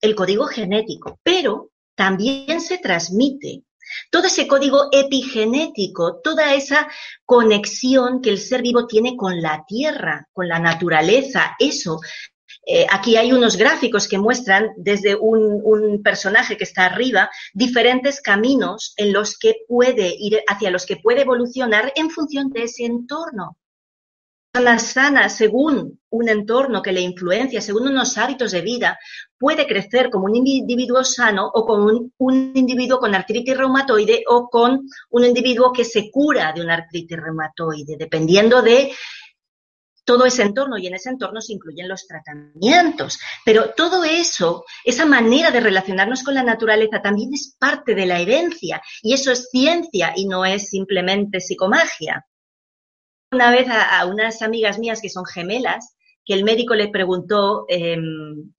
el código genético, pero también se transmite todo ese código epigenético, toda esa conexión que el ser vivo tiene con la tierra, con la naturaleza, eso eh, aquí hay unos gráficos que muestran desde un, personaje que está arriba diferentes caminos en los que puede ir, hacia los que puede evolucionar en función de ese entorno. Una sana, según un entorno que le influencia, según unos hábitos de vida, puede crecer como un individuo sano o como un, un individuo con artritis reumatoide o con un individuo que se cura de una artritis reumatoide, dependiendo de todo ese entorno y en ese entorno se incluyen los tratamientos. Pero todo eso, esa manera de relacionarnos con la naturaleza también es parte de la herencia y eso es ciencia y no es simplemente psicomagia. Una vez a, unas amigas mías que son gemelas, que el médico le preguntó em,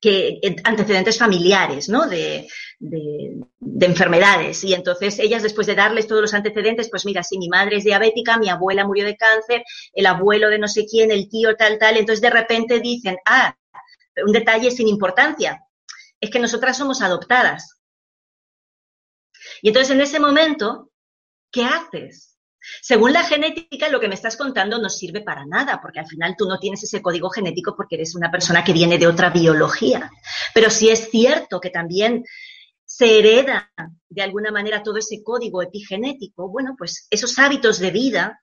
que antecedentes familiares, ¿no? De, enfermedades. Y entonces ellas, después de darles todos los antecedentes, pues mira, si mi madre es diabética, mi abuela murió de cáncer, el abuelo de no sé quién, el tío tal, tal, entonces de repente dicen, ah, un detalle sin importancia, es que nosotras somos adoptadas. Y entonces en ese momento, ¿qué haces? Según la genética, lo que me estás contando no sirve para nada, porque al final tú no tienes ese código genético porque eres una persona que viene de otra biología. Pero sí es cierto que también se hereda de alguna manera todo ese código epigenético, bueno, pues esos hábitos de vida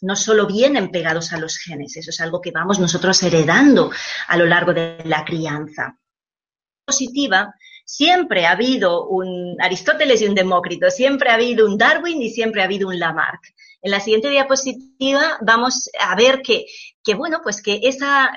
no solo vienen pegados a los genes, eso es algo que vamos nosotros heredando a lo largo de la crianza. Positiva siempre ha habido un Aristóteles y un Demócrito, siempre ha habido un Darwin y siempre ha habido un Lamarck. En la siguiente diapositiva vamos a ver que, bueno, pues que esa,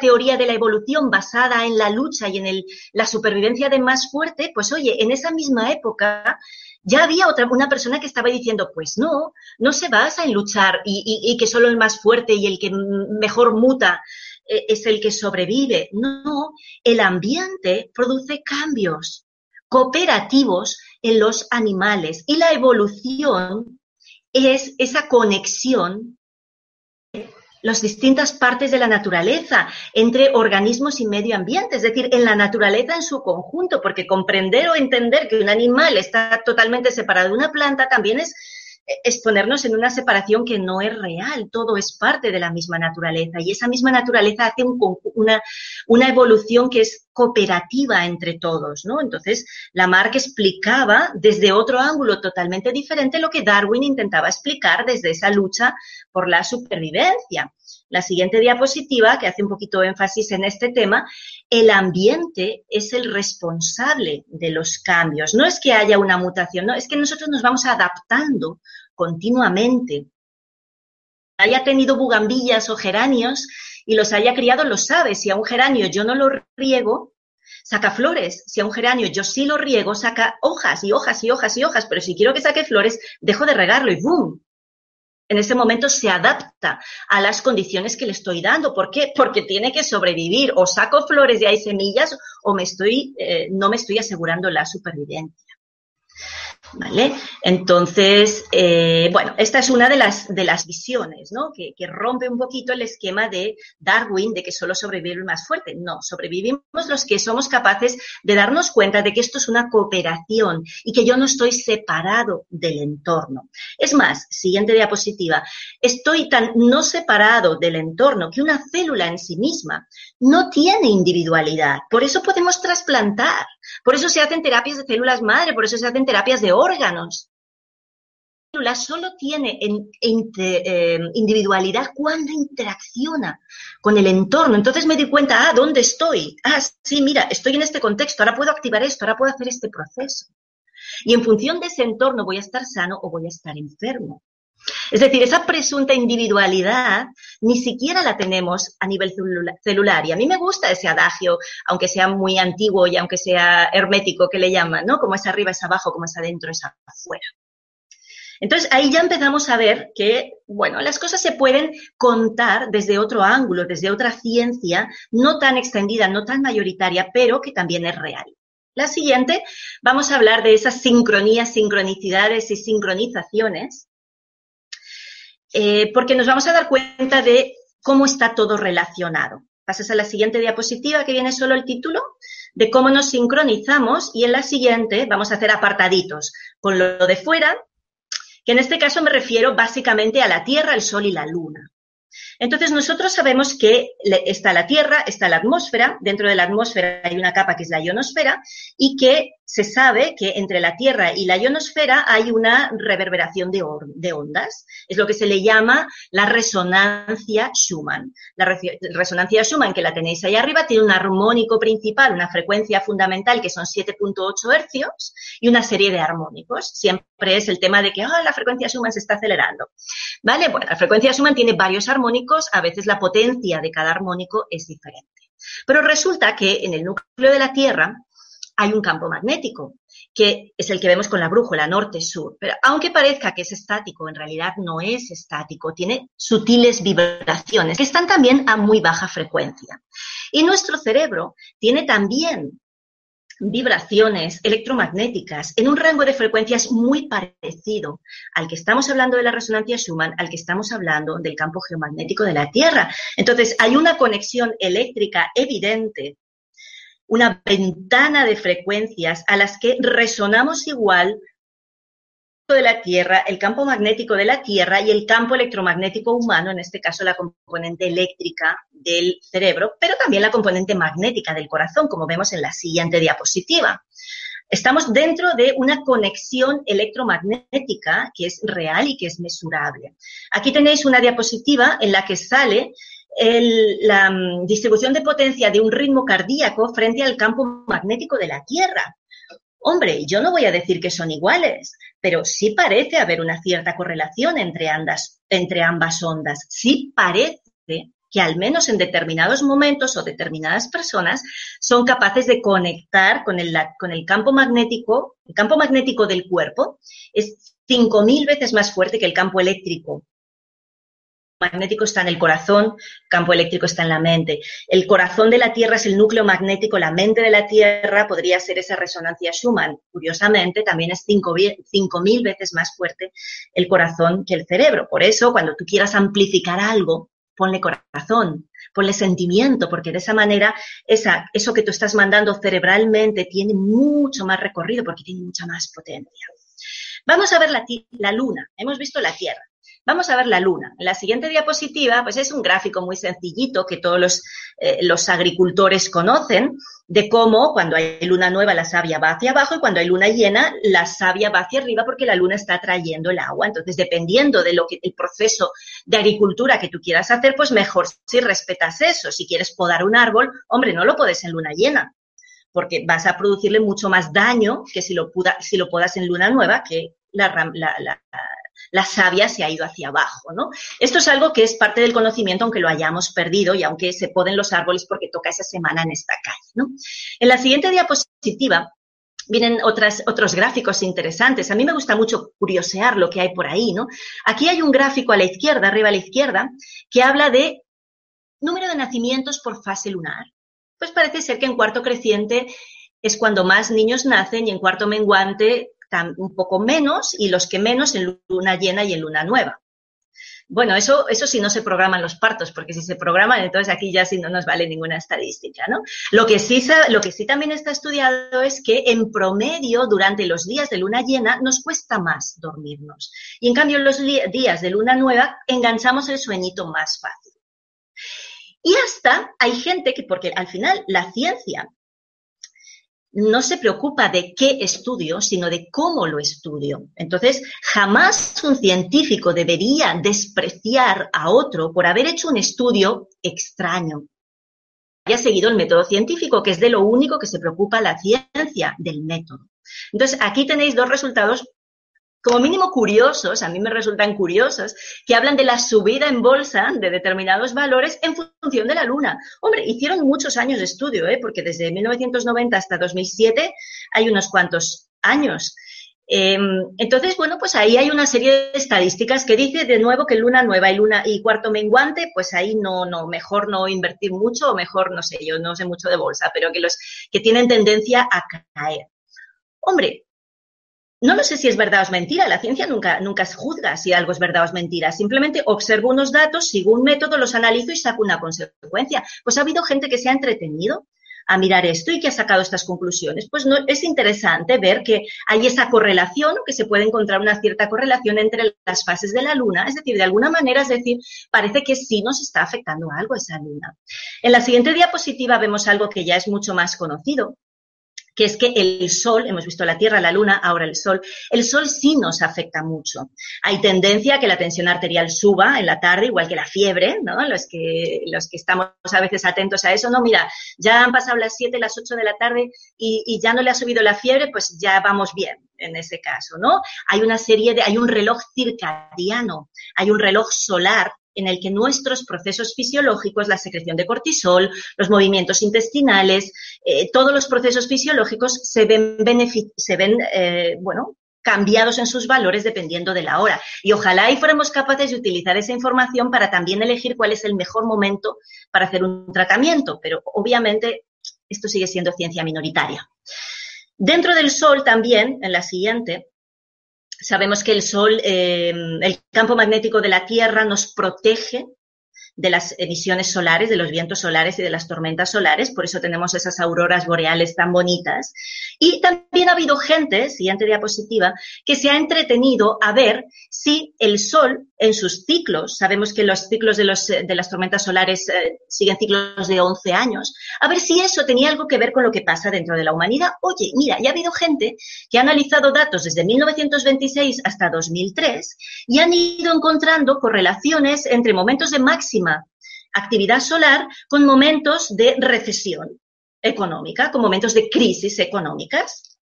teoría de la evolución basada en la lucha y en el, la supervivencia de más fuerte, pues oye, en esa misma época ya había otra, una persona que estaba diciendo, pues no, no se basa en luchar y que solo el más fuerte y el que mejor muta eh, es el que sobrevive. No, el ambiente produce cambios cooperativos en los animales y la evolución es esa conexión las distintas partes de la naturaleza, entre organismos y medio ambiente, es decir, en la naturaleza en su conjunto, porque comprender o entender que un animal está totalmente separado de una planta también es exponernos en una separación que no es real, todo es parte de la misma naturaleza y esa misma naturaleza hace una, una evolución que es cooperativa entre todos, ¿no? Entonces, Lamarck explicaba desde otro ángulo totalmente diferente lo que Darwin intentaba explicar desde esa lucha por la supervivencia. La siguiente diapositiva, que hace un poquito énfasis en este tema, el ambiente es el responsable de los cambios. No es que haya una mutación, no, es que nosotros nos vamos adaptando continuamente. Haya tenido bugambillas o geranios y los haya criado, lo sabe. Si a un geranio yo no lo riego, saca flores. Si a un geranio yo sí lo riego, saca hojas y hojas y hojas y hojas. Pero si quiero que saque flores, dejo de regarlo y ¡boom! En ese momento se adapta a las condiciones que le estoy dando. ¿Por qué? Porque tiene que sobrevivir. O saco flores y hay semillas o me estoy, eh, no me estoy asegurando la supervivencia. ¿Vale? Entonces, eh, bueno, esta es una de las, de las visiones, ¿no? Que, que, rompe un poquito el esquema de Darwin de que solo sobrevive el más fuerte. No, sobrevivimos los que somos capaces de darnos cuenta de que esto es una cooperación y que yo no estoy separado del entorno. Es más, siguiente diapositiva, estoy tan no separado del entorno que una célula en sí misma no tiene individualidad. Por eso podemos trasplantar, por eso se hacen terapias de células madre, por eso se hacen terapias de órganos. La célula solo tiene eh, individualidad cuando interacciona con el entorno. Entonces me di cuenta, ah, ¿dónde estoy? Ah, sí, mira, estoy en este contexto, ahora puedo activar esto, ahora puedo hacer este proceso. Y en función de ese entorno voy a estar sano o voy a estar enfermo. Es decir, esa presunta individualidad ni siquiera la tenemos a nivel celular. Y a mí me gusta ese adagio, aunque sea muy antiguo y aunque sea hermético, que le llaman, ¿no? Como es arriba es abajo, como es adentro es afuera. Entonces ahí ya empezamos a ver que, bueno, las cosas se pueden contar desde otro ángulo, desde otra ciencia, no tan extendida, no tan mayoritaria, pero que también es real. La siguiente, vamos a hablar de esas sincronías, sincronicidades y sincronizaciones eh, porque nos vamos a dar cuenta de cómo está todo relacionado. Pasas a la siguiente diapositiva que viene solo el título de cómo nos sincronizamos y en la siguiente vamos a hacer apartaditos con lo de fuera, que en este caso me refiero básicamente a la Tierra, el Sol y la Luna. Entonces, nosotros sabemos que está la Tierra, está la atmósfera, dentro de la atmósfera hay una capa que es la ionosfera y que se sabe que entre la Tierra y la ionosfera hay una reverberación de, ondas. Es lo que se le llama la resonancia Schumann. La resonancia Schumann, que la tenéis ahí arriba, tiene un armónico principal, una frecuencia fundamental que son 7.8 hercios y una serie de armónicos. Siempre es el tema de que ah, la frecuencia Schumann se está acelerando. ¿Vale? Bueno, la frecuencia Schumann tiene varios armónicos, a veces la potencia de cada armónico es diferente. Pero resulta que en el núcleo de la Tierra hay un campo magnético, que es el que vemos con la brújula norte-sur. Pero aunque parezca que es estático, en realidad no es estático, tiene sutiles vibraciones que están también a muy baja frecuencia. Y nuestro cerebro tiene también vibraciones electromagnéticas en un rango de frecuencias muy parecido al que estamos hablando de la resonancia Schumann, al que estamos hablando del campo geomagnético de la Tierra. Entonces, hay una conexión eléctrica evidente una ventana de frecuencias a las que resonamos igual de la Tierra, el campo magnético de la Tierra y el campo electromagnético humano, en este caso la componente eléctrica del cerebro, pero también la componente magnética del corazón, como vemos en la siguiente diapositiva. Estamos dentro de una conexión electromagnética que es real y que es mesurable. Aquí tenéis una diapositiva en la que sale la mm, distribución de potencia de un ritmo cardíaco frente al campo magnético de la Tierra. Hombre, yo no voy a decir que son iguales, pero sí parece haber una cierta correlación entre, entre ambas ondas. Sí parece que al menos en determinados momentos o determinadas personas son capaces de conectar con el, con el campo magnético. El campo magnético del cuerpo es 5.000 veces más fuerte que el campo eléctrico magnético está en el corazón, campo eléctrico está en la mente. El corazón de la Tierra es el núcleo magnético, la mente de la Tierra podría ser esa resonancia Schumann. Curiosamente, también es 5.000 veces más fuerte el corazón que el cerebro. Por eso, cuando tú quieras amplificar algo, ponle corazón, ponle sentimiento, porque de esa manera eso que tú estás mandando cerebralmente tiene mucho más recorrido porque tiene mucha más potencia. Vamos a ver la, la luna. Hemos visto la Tierra. Vamos a ver la luna. En la siguiente diapositiva, pues es un gráfico muy sencillito que todos los, eh, los agricultores conocen de cómo cuando hay luna nueva la savia va hacia abajo y cuando hay luna llena la savia va hacia arriba porque la luna está trayendo el agua. Entonces, dependiendo de lo que el proceso de agricultura que tú quieras hacer, pues mejor si respetas eso. Si quieres podar un árbol, hombre, no lo podes en luna llena porque vas a producirle mucho más daño que si lo, si lo podas en luna nueva, que la, la, la savia se ha ido hacia abajo, ¿no? Esto es algo que es parte del conocimiento, aunque lo hayamos perdido y aunque se poden los árboles porque toca esa semana en esta calle, ¿no? En la siguiente diapositiva vienen otras, otros gráficos interesantes. A mí me gusta mucho curiosear lo que hay por ahí, ¿no? Aquí hay un gráfico a la izquierda, arriba a la izquierda, que habla de número de nacimientos por fase lunar. Pues parece ser que en cuarto creciente es cuando más niños nacen y en cuarto menguante un poco menos y los que menos en luna llena y en luna nueva. Bueno, eso, eso sí no se programan los partos, porque si se programan, entonces aquí ya sí no nos vale ninguna estadística, ¿no? Lo que sí, lo que sí también está estudiado es que en promedio, durante los días de luna llena, nos cuesta más dormirnos. Y en cambio, en los días de luna nueva, enganchamos el sueñito más fácil. Y hasta hay gente que, porque al final la ciencia no se preocupa de qué estudio, sino de cómo lo estudio. Entonces, jamás un científico debería despreciar a otro por haber hecho un estudio extraño. Haya seguido el método científico, que es de lo único que se preocupa la ciencia del método. Entonces, aquí tenéis dos resultados como mínimo curiosos, a mí me resultan curiosos, que hablan de la subida en bolsa de determinados valores en función de la luna. Hombre, hicieron muchos años de estudio, ¿eh? porque desde 1990 hasta 2007 hay unos cuantos años. Em, entonces, bueno, pues ahí hay una serie de estadísticas que dice de nuevo que luna nueva y luna y cuarto menguante, pues ahí no, no, mejor no invertir mucho o mejor, no sé, yo no sé mucho de bolsa, pero que los que tienen tendencia a caer. Hombre, no lo sé si es verdad o es mentira. La ciencia nunca, nunca juzga si algo es verdad o es mentira. Simplemente observo unos datos, sigo un método, los analizo y saco una consecuencia. Pues ha habido gente que se ha entretenido a mirar esto y que ha sacado estas conclusiones. Pues no, es interesante ver que hay esa correlación, que se puede encontrar una cierta correlación entre las fases de la luna, es decir, de alguna manera, es decir, parece que sí nos está afectando algo esa luna. En la siguiente diapositiva vemos algo que ya es mucho más conocido, que es que el sol, hemos visto la Tierra, la Luna, ahora el sol, el sol sí nos afecta mucho. Hay tendencia a que la tensión arterial suba en la tarde, igual que la fiebre, ¿no? Los que, los que estamos a veces atentos a eso, no, mira, ya han pasado las 7, las 8 de la tarde y, y ya no le ha subido la fiebre, pues ya vamos bien en ese caso, ¿no? Hay una serie de, hay un reloj circadiano, hay un reloj solar en el que nuestros procesos fisiológicos, la secreción de cortisol, los movimientos intestinales, eh, todos los procesos fisiológicos se ven, eh, cambiados en sus valores dependiendo de la hora. Y ojalá y fuéramos capaces de utilizar esa información para también elegir cuál es el mejor momento para hacer un tratamiento, pero obviamente esto sigue siendo ciencia minoritaria. Dentro del Sol también, en la siguiente, Sabemos que el Sol, eh, el campo magnético de la Tierra nos protege de las emisiones solares, de los vientos solares y de las tormentas solares, por eso tenemos esas auroras boreales tan bonitas. Y también ha habido gente, siguiente diapositiva, que se ha entretenido a ver si el Sol en sus ciclos, sabemos que los ciclos de, los, de las tormentas solares eh, siguen ciclos de 11 años, a ver si eso tenía algo que ver con lo que pasa dentro de la humanidad. Oye, mira, ya ha habido gente que ha analizado datos desde 1926 hasta 2003 y han ido encontrando correlaciones entre momentos de máxima actividad solar con momentos de recesión económica, con momentos de crisis económicas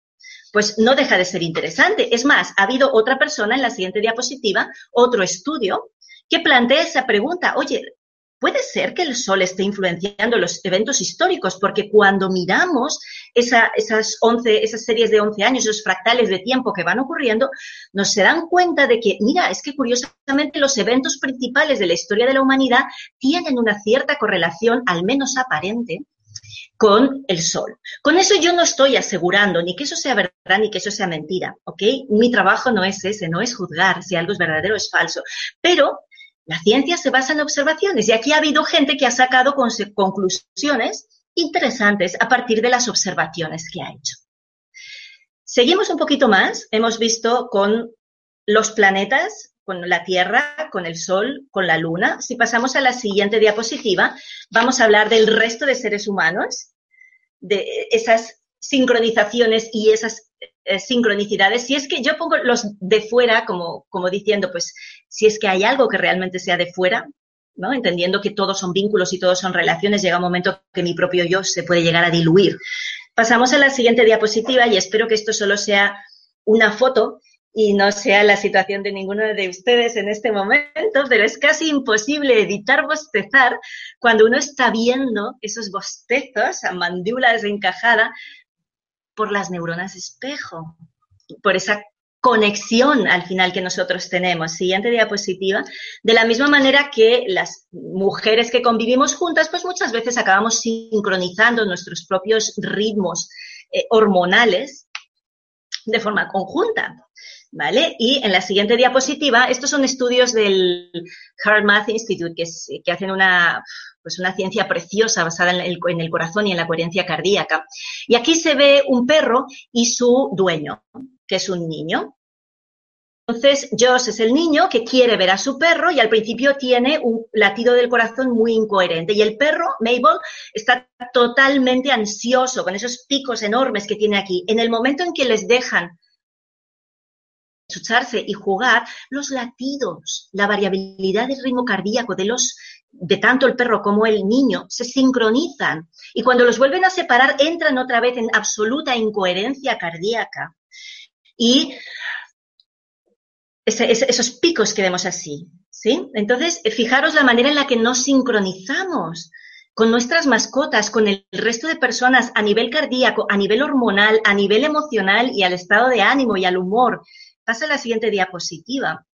pues no deja de ser interesante. Es más, ha habido otra persona en la siguiente diapositiva, otro estudio, que plantea esa pregunta, oye, puede ser que el Sol esté influenciando los eventos históricos, porque cuando miramos esas 11, esas series de 11 años, esos fractales de tiempo que van ocurriendo, nos se dan cuenta de que, mira, es que curiosamente los eventos principales de la historia de la humanidad tienen una cierta correlación, al menos aparente, con el sol. Con eso yo no estoy asegurando ni que eso sea verdad ni que eso sea mentira, ¿ok? Mi trabajo no es ese, no es juzgar si algo es verdadero o es falso, pero la ciencia se basa en observaciones y aquí ha habido gente que ha sacado conclusiones interesantes a partir de las observaciones que ha hecho. Seguimos un poquito más, hemos visto con los planetas con la Tierra, con el Sol, con la Luna. Si pasamos a la siguiente diapositiva, vamos a hablar del resto de seres humanos, de esas sincronizaciones y esas eh, sincronicidades. Si es que yo pongo los de fuera como, como diciendo, pues, si es que hay algo que realmente sea de fuera, ¿no? Entendiendo que todos son vínculos y todos son relaciones, llega un momento que mi propio yo se puede llegar a diluir. Pasamos a la siguiente diapositiva y espero que esto solo sea una foto y no sea la situación de ninguno de ustedes en este momento, pero es casi imposible evitar bostezar cuando uno está viendo esos bostezos a mandíbula desencajada, por las neuronas espejo, por esa conexión al final que nosotros tenemos. Siguiente diapositiva. De la misma manera que las mujeres que convivimos juntas, pues muchas veces acabamos sincronizando nuestros propios ritmos eh, hormonales de forma conjunta. ¿Vale? Y en la siguiente diapositiva, estos son estudios del Heart Math Institute que hacen una, pues una ciencia preciosa basada en el, corazón y en la coherencia cardíaca. Y aquí se ve un perro y su dueño, que es un niño. Entonces, Josh es el niño que quiere ver a su perro y al principio tiene un latido del corazón muy incoherente. Y el perro, Mabel, está totalmente ansioso con esos picos enormes que tiene aquí. En el momento en que les dejan y jugar, los latidos, la variabilidad del ritmo cardíaco de los de tanto el perro como el niño se sincronizan y cuando los vuelven a separar entran otra vez en absoluta incoherencia cardíaca y esos picos que vemos así, ¿sí? Entonces, fijaros la manera en la que nos sincronizamos con nuestras mascotas, con el resto de personas a nivel cardíaco, a nivel hormonal, a nivel emocional y al estado de ánimo y al humor. Pasa a la siguiente diapositiva.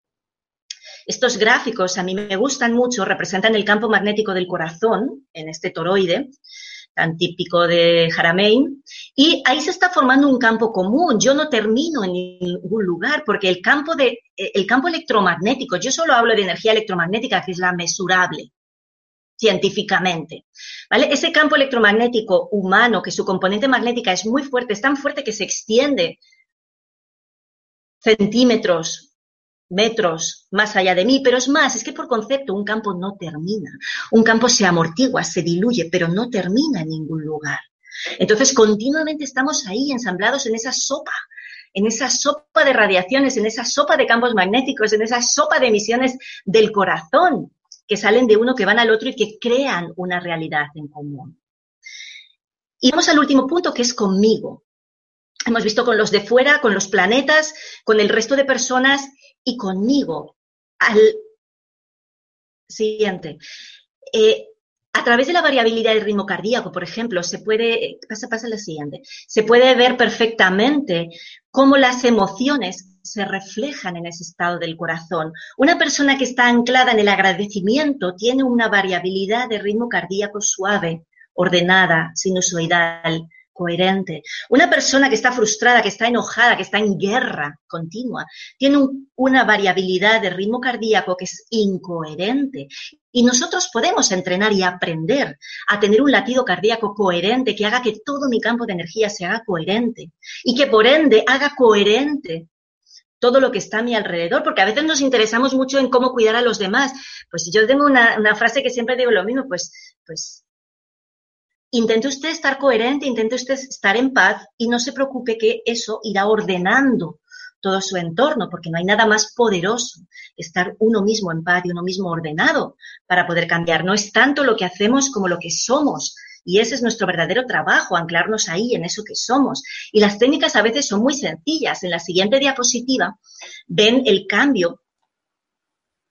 Estos gráficos a mí me gustan mucho, representan el campo magnético del corazón en este toroide tan típico de Jaramein, y ahí se está formando un campo común. Yo no termino en ningún lugar porque el campo, de, el campo electromagnético, yo solo hablo de energía electromagnética, que es la mesurable científicamente. ¿Vale? Ese campo electromagnético humano, que su componente magnética es muy fuerte, es tan fuerte que se extiende centímetros, metros más allá de mí, pero es más, es que por concepto un campo no termina. Un campo se amortigua, se diluye, pero no termina en ningún lugar. Entonces, continuamente estamos ahí ensamblados en esa sopa, en esa sopa de radiaciones, en esa sopa de campos magnéticos, en esa sopa de emisiones del corazón que salen de uno, que van al otro y que crean una realidad en común. Y vamos al último punto, que es conmigo. Hemos visto con los de fuera, con los planetas, con el resto de personas y conmigo. Al siguiente. Eh, a través de la variabilidad del ritmo cardíaco, por ejemplo, se puede, pasa, pasa la siguiente, se puede ver perfectamente cómo las emociones se reflejan en ese estado del corazón. Una persona que está anclada en el agradecimiento tiene una variabilidad de ritmo cardíaco suave, ordenada, sinusoidal, coherente. Una persona que está frustrada, que está enojada, que está en guerra continua, tiene una variabilidad de ritmo cardíaco que es incoherente. Y nosotros podemos entrenar y aprender a tener un latido cardíaco coherente que haga que todo mi campo de energía se haga coherente y que por ende haga coherente todo lo que está a mi alrededor, porque a veces nos interesamos mucho en cómo cuidar a los demás. Pues yo tengo una, una frase que siempre digo lo mismo, pues, pues intente usted estar coherente, intente usted estar en paz y no se preocupe que eso irá ordenando todo su entorno, porque no hay nada más poderoso que estar uno mismo en paz y uno mismo ordenado para poder cambiar. No es tanto lo que hacemos como lo que somos. Y ese es nuestro verdadero trabajo, anclarnos ahí en eso que somos. Y las técnicas a veces son muy sencillas. En la siguiente diapositiva ven el cambio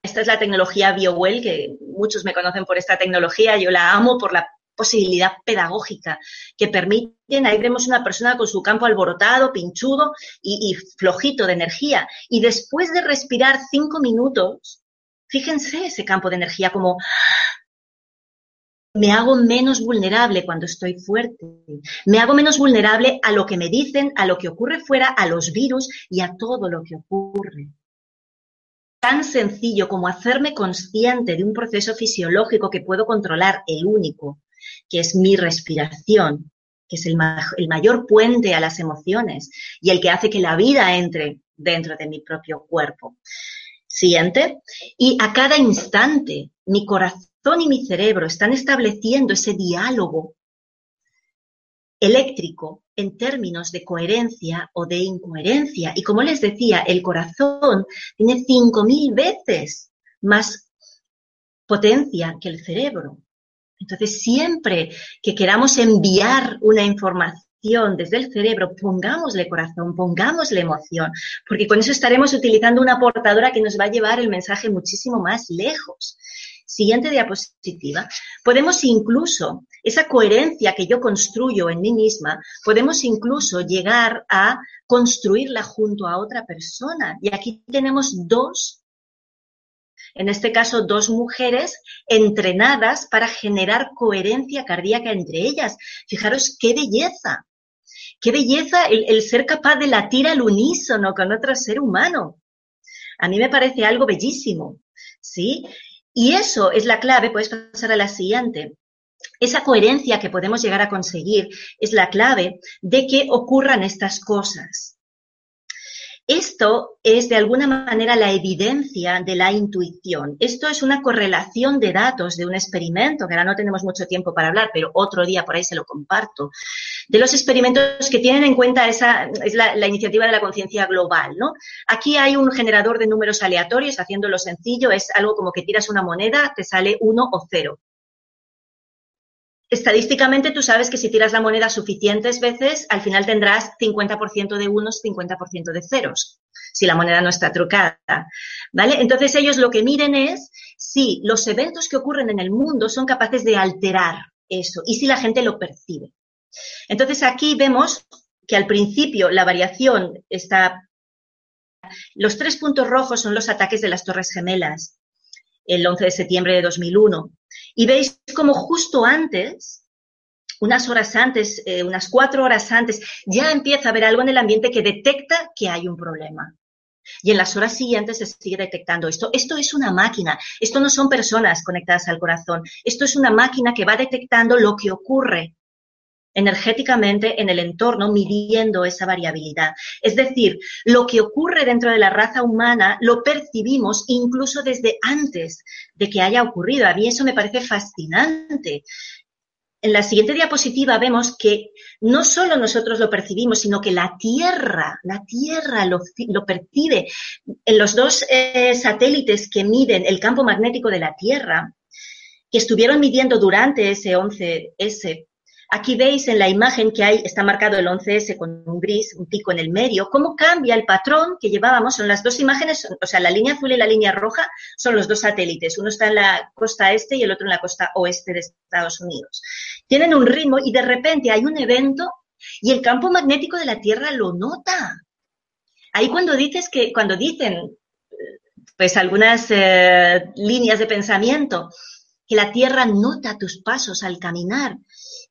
esta es la tecnología BioWell, que muchos me conocen por esta tecnología, yo la amo por la posibilidad pedagógica que permiten, ahí vemos una persona con su campo alborotado, pinchudo y, flojito de energía. Y después de respirar cinco minutos, fíjense ese campo de energía como me hago menos vulnerable cuando estoy fuerte, me hago menos vulnerable a lo que me dicen, a lo que ocurre fuera, a los virus y a todo lo que ocurre. Tan sencillo como hacerme consciente de un proceso fisiológico que puedo controlar, el único, que es mi respiración, que es el, mayor puente a las emociones y el que hace que la vida entre dentro de mi propio cuerpo. Siguiente. Y a cada instante, mi corazón y mi cerebro están estableciendo ese diálogo eléctrico en términos de coherencia o de incoherencia. Y como les decía, el corazón tiene 5.000 veces más potencia que el cerebro. Entonces, siempre que queramos enviar una información desde el cerebro, pongámosle corazón, pongámosle emoción, porque con eso estaremos utilizando una portadora que nos va a llevar el mensaje muchísimo más lejos. Siguiente diapositiva. Podemos incluso, esa coherencia que yo construyo en mí misma, podemos incluso llegar a construirla junto a otra persona. Y aquí tenemos dos en este caso dos mujeres entrenadas para generar coherencia cardíaca entre ellas. Fijaros qué belleza, qué belleza el, ser capaz de latir al unísono con otro ser humano. A mí me parece algo bellísimo, ¿sí? Y eso es la clave, puedes pasar a la siguiente. Esa coherencia que podemos llegar a conseguir es la clave de que ocurran estas cosas. Esto es de alguna manera la evidencia de la intuición. Esto es una correlación de datos de un experimento, que ahora no tenemos mucho tiempo para hablar, pero otro día por ahí se lo comparto, de los experimentos que tienen en cuenta esa, es la, iniciativa de la conciencia global, ¿no? Aquí hay un generador de números aleatorios, haciéndolo sencillo, es algo como que tiras una moneda, te sale uno o cero estadísticamente tú sabes que si tiras la moneda suficientes veces, al final tendrás 50% de unos, 50% de ceros, si la moneda no está trucada. ¿Vale? Entonces ellos lo que miren es si los eventos que ocurren en el mundo son capaces de alterar eso y si la gente lo percibe. Entonces aquí vemos que al principio la variación está... Los tres puntos rojos son los ataques de las Torres Gemelas, el 11 de septiembre de 2001. Y veis como justo antes, unas horas antes, eh, unas cuatro horas antes, ya empieza a haber algo en el ambiente que detecta que hay un problema. Y en las horas siguientes se sigue detectando esto. Esto es una máquina, esto no son personas conectadas al corazón, esto es una máquina que va detectando lo que ocurre energéticamente en el entorno midiendo esa variabilidad. Es decir, lo que ocurre dentro de la raza humana lo percibimos incluso desde antes de que haya ocurrido. A mí eso me parece fascinante. En la siguiente diapositiva vemos que no solo nosotros lo percibimos, sino que la Tierra, la Tierra lo, percibe. En los dos eh, satélites que miden el campo magnético de la Tierra, que estuvieron midiendo durante ese 11S, Aquí veis en la imagen que hay, está marcado el 11S con un gris, un pico en el medio, cómo cambia el patrón que llevábamos. Son las dos imágenes, o sea, la línea azul y la línea roja son los dos satélites. Uno está en la costa este y el otro en la costa oeste de Estados Unidos. Tienen un ritmo y de repente hay un evento y el campo magnético de la Tierra lo nota. Ahí cuando dices que, cuando dicen, pues algunas eh, líneas de pensamiento, que la Tierra nota tus pasos al caminar,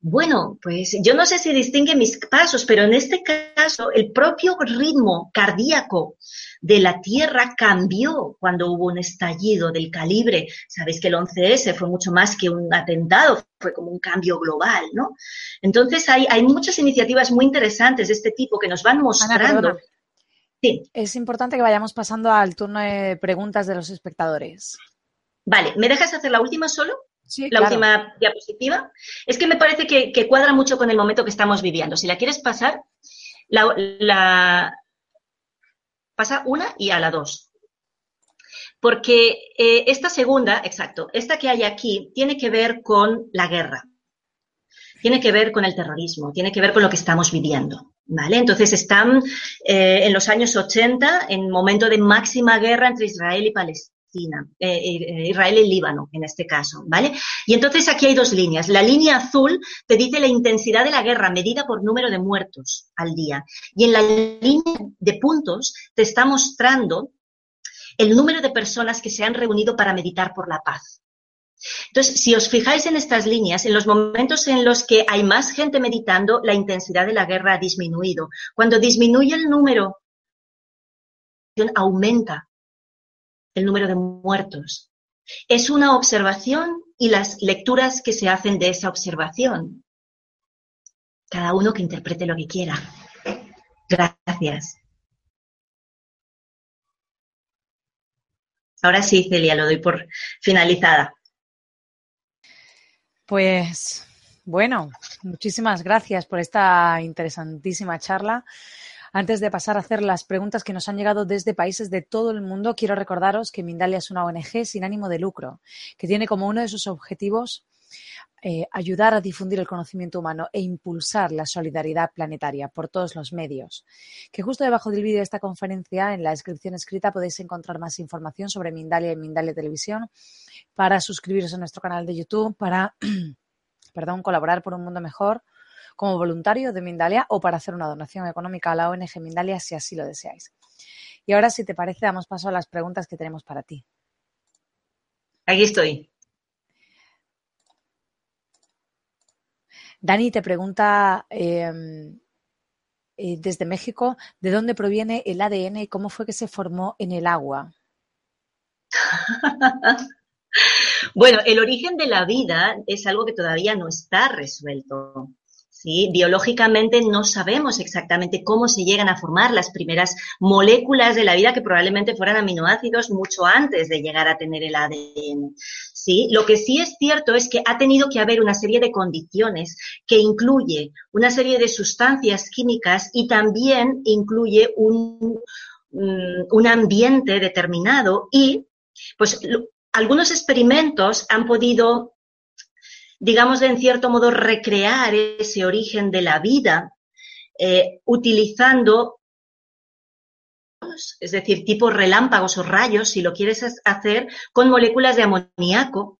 bueno, pues yo no sé si distingue mis pasos, pero en este caso el propio ritmo cardíaco de la Tierra cambió cuando hubo un estallido del calibre. Sabéis que el 11S fue mucho más que un atentado, fue como un cambio global, ¿no? Entonces hay, hay muchas iniciativas muy interesantes de este tipo que nos van mostrando. sí. Es importante que vayamos pasando al turno de preguntas de los espectadores. Vale, ¿me dejas hacer la última solo? la última diapositiva. Es que me parece que, cuadra mucho con el momento que estamos viviendo. Si la quieres pasar, la, pasa una y a la dos. Porque eh, esta segunda, exacto, esta que hay aquí, tiene que ver con la guerra, tiene que ver con el terrorismo, tiene que ver con lo que estamos viviendo. ¿Vale? Entonces están eh, en los años 80, en momento de máxima guerra entre Israel y Palestina eh, eh, Israel y Líbano, en este caso, ¿vale? Y entonces aquí hay dos líneas. La línea azul te dice la intensidad de la guerra medida por número de muertos al día. Y en la línea de puntos te está mostrando el número de personas que se han reunido para meditar por la paz. Entonces, si os fijáis en estas líneas, en los momentos en los que hay más gente meditando, la intensidad de la guerra ha disminuido. Cuando disminuye el número, aumenta el número de muertos. Es una observación y las lecturas que se hacen de esa observación. Cada uno que interprete lo que quiera. Gracias. Ahora sí, Celia, lo doy por finalizada. Pues bueno, muchísimas gracias por esta interesantísima charla. Antes de pasar a hacer las preguntas que nos han llegado desde países de todo el mundo, quiero recordaros que Mindalia es una ONG sin ánimo de lucro, que tiene como uno de sus objetivos eh, ayudar a difundir el conocimiento humano e impulsar la solidaridad planetaria por todos los medios. Que justo debajo del vídeo de esta conferencia, en la descripción escrita, podéis encontrar más información sobre Mindalia y Mindalia Televisión para suscribiros a nuestro canal de YouTube, para perdón, colaborar por un mundo mejor como voluntario de Mindalia o para hacer una donación económica a la ONG Mindalia si así lo deseáis. Y ahora, si te parece, damos paso a las preguntas que tenemos para ti. Aquí estoy. Dani te pregunta em, eh, desde México, ¿de dónde proviene el ADN y cómo fue que se formó en el agua? bueno, el origen de la vida es algo que todavía no está resuelto. Biológicamente no sabemos exactamente cómo se llegan a formar las primeras moléculas de la vida que probablemente fueran aminoácidos mucho antes de llegar a tener el ADN. ¿sí? Lo que sí es cierto es que ha tenido que haber una serie de condiciones que incluye una serie de sustancias químicas y también incluye un, mm, un ambiente determinado y pues algunos experimentos han podido digamos, en cierto modo recrear ese origen de la vida eh, utilizando, es decir, tipo relámpagos o rayos, si lo quieres hacer, con moléculas de amoníaco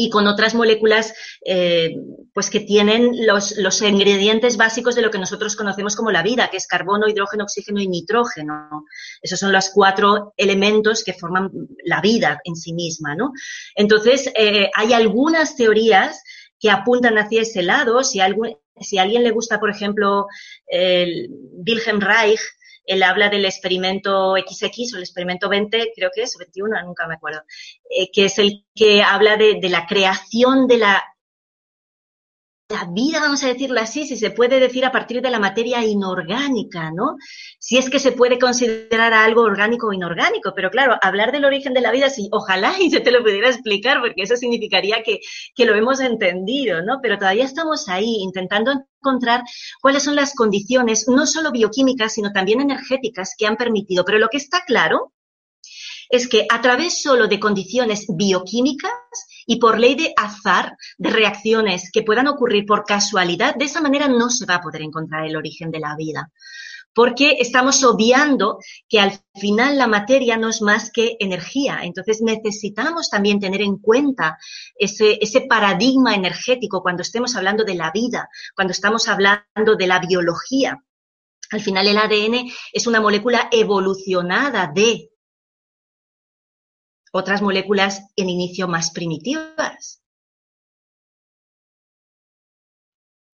y con otras moléculas eh, pues que tienen los, los, ingredientes básicos de lo que nosotros conocemos como la vida, que es carbono, hidrógeno, oxígeno y nitrógeno. Esos son los cuatro elementos que forman la vida en sí misma, ¿no? Entonces, eh, hay algunas teorías que apuntan hacia ese lado. Si, si a alguien le gusta, por ejemplo, el Wilhelm Reich, él habla del experimento XX o el experimento 20, creo que es, 21, nunca me acuerdo, eh, que es el que habla de, de la creación de la la vida, vamos a decirlo así, si se puede decir a partir de la materia inorgánica, ¿no? Si es que se puede considerar algo orgánico o inorgánico, pero claro, hablar del origen de la vida, sí, ojalá y yo te lo pudiera explicar, porque eso significaría que, que lo hemos entendido, ¿no? Pero todavía estamos ahí intentando encontrar cuáles son las condiciones, no solo bioquímicas, sino también energéticas que han permitido. Pero lo que está claro es que a través solo de condiciones bioquímicas y por ley de azar, de reacciones que puedan ocurrir por casualidad, de esa manera no se va a poder encontrar el origen de la vida. Porque estamos obviando que al final la materia no es más que energía. Entonces necesitamos también tener en cuenta ese, ese paradigma energético cuando estemos hablando de la vida, cuando estamos hablando de la biología. Al final el ADN es una molécula evolucionada de otras moléculas en inicio más primitivas.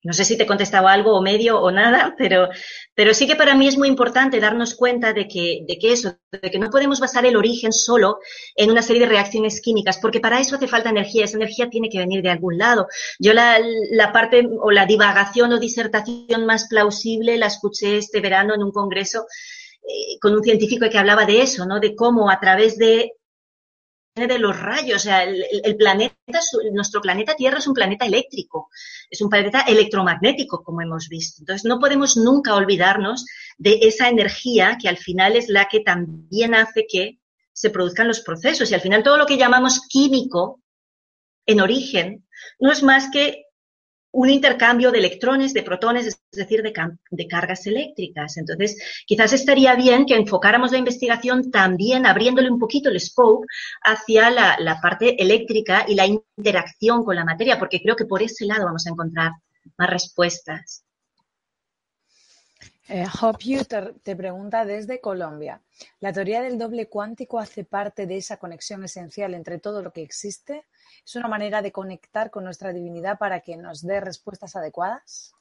No sé si te he contestado algo o medio o nada, pero, pero sí que para mí es muy importante darnos cuenta de que, de que eso, de que no podemos basar el origen solo en una serie de reacciones químicas, porque para eso hace falta energía. Esa energía tiene que venir de algún lado. Yo la, parte o la divagación o disertación más plausible la escuché este verano en un congreso eh, con un científico que hablaba de eso, ¿no? De cómo a través de de los rayos. O sea, el, planeta, nuestro planeta Tierra es un planeta eléctrico, es un planeta electromagnético, como hemos visto. Entonces, no podemos nunca olvidarnos de esa energía que al final es la que también hace que se produzcan los procesos. Y al final todo lo que llamamos químico en origen no es más que un intercambio de electrones, de protones, es decir, de, cargas eléctricas. Entonces, quizás estaría bien que enfocáramos la investigación también abriéndole un poquito el scope hacia la, parte eléctrica y la interacción con la materia, porque creo que por ese lado vamos a encontrar más respuestas. Eh, Hope te, pregunta desde Colombia. ¿La teoría del doble cuántico hace parte de esa conexión esencial entre todo lo que existe? ¿Es una manera de conectar con nuestra divinidad para que nos dé respuestas adecuadas?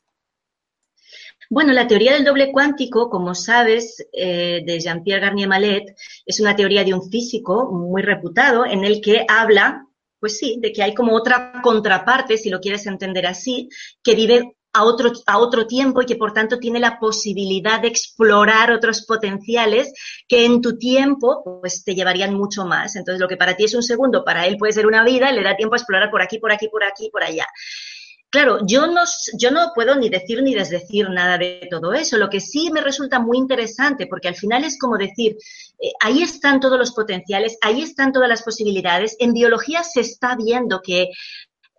Bueno, la teoría del doble cuántico, como sabes, eh, de Jean-Pierre Garnier Mallet, es una teoría de un físico muy reputado en el que habla, pues sí, de que hay como otra contraparte, si lo quieres entender así, que vive a otro, a otro tiempo y que por tanto tiene la posibilidad de explorar otros potenciales que en tu tiempo pues te llevarían mucho más. Entonces lo que para ti es un segundo, para él puede ser una vida, le da tiempo a explorar por aquí, por aquí, por aquí, por allá. Claro, yo no, yo no puedo ni decir ni desdecir nada de todo eso. Lo que sí me resulta muy interesante, porque al final es como decir, eh, ahí están todos los potenciales, ahí están todas las posibilidades. En biología se está viendo que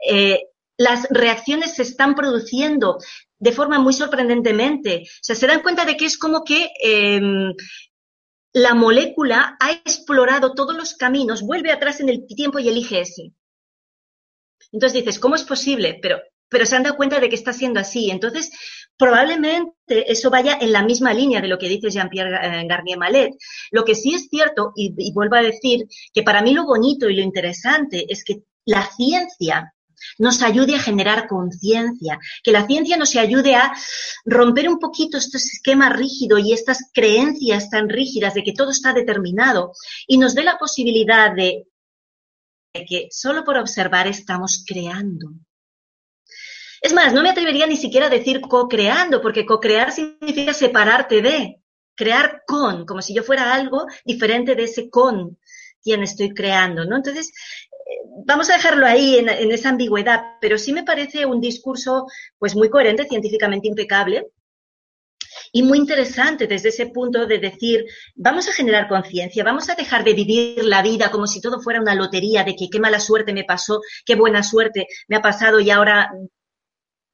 eh, las reacciones se están produciendo de forma muy sorprendentemente. O sea, se dan cuenta de que es como que em, la molécula ha explorado todos los caminos, vuelve atrás en el tiempo y elige ese. Entonces dices, ¿cómo es posible? Pero, pero se han dado cuenta de que está siendo así. Entonces, probablemente eso vaya en la misma línea de lo que dice Jean-Pierre eh, Garnier Malet. Lo que sí es cierto, y, y vuelvo a decir, que para mí lo bonito y lo interesante es que la ciencia nos ayude a generar conciencia, que la ciencia nos ayude a romper un poquito este esquema rígido y estas creencias tan rígidas de que todo está determinado y nos dé la posibilidad de que solo por observar estamos creando. Es más, no me atrevería ni siquiera a decir co-creando, porque co-crear significa separarte de, crear con, como si yo fuera algo diferente de ese con quien estoy creando, ¿no? Entonces, vamos a dejarlo ahí en, esa ambigüedad, pero sí me parece un discurso pues muy coherente, científicamente impecable, y muy interesante desde ese punto de decir, vamos a generar conciencia, vamos a dejar de vivir la vida como si todo fuera una lotería de que qué mala suerte me pasó, qué buena suerte me ha pasado y ahora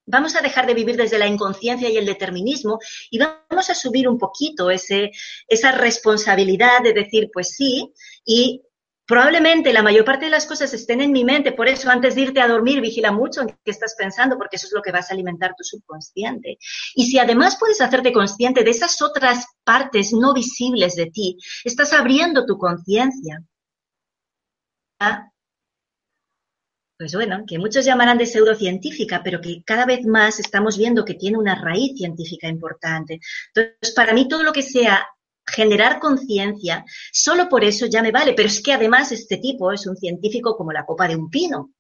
vamos a dejar de vivir desde la inconsciencia y el determinismo y vamos a subir un poquito ese, esa responsabilidad de decir, pues sí, y Probablemente la mayor parte de las cosas estén en mi mente, por eso antes de irte a dormir vigila mucho en qué estás pensando, porque eso es lo que vas a alimentar tu subconsciente. Y si además puedes hacerte consciente de esas otras partes no visibles de ti, estás abriendo tu conciencia. Pues bueno, que muchos llamarán de pseudocientífica, pero que cada vez más estamos viendo que tiene una raíz científica importante. Entonces, para mí todo lo que sea generar conciencia, solo por eso ya me vale. Pero es que además este tipo es un científico como la copa de un pino.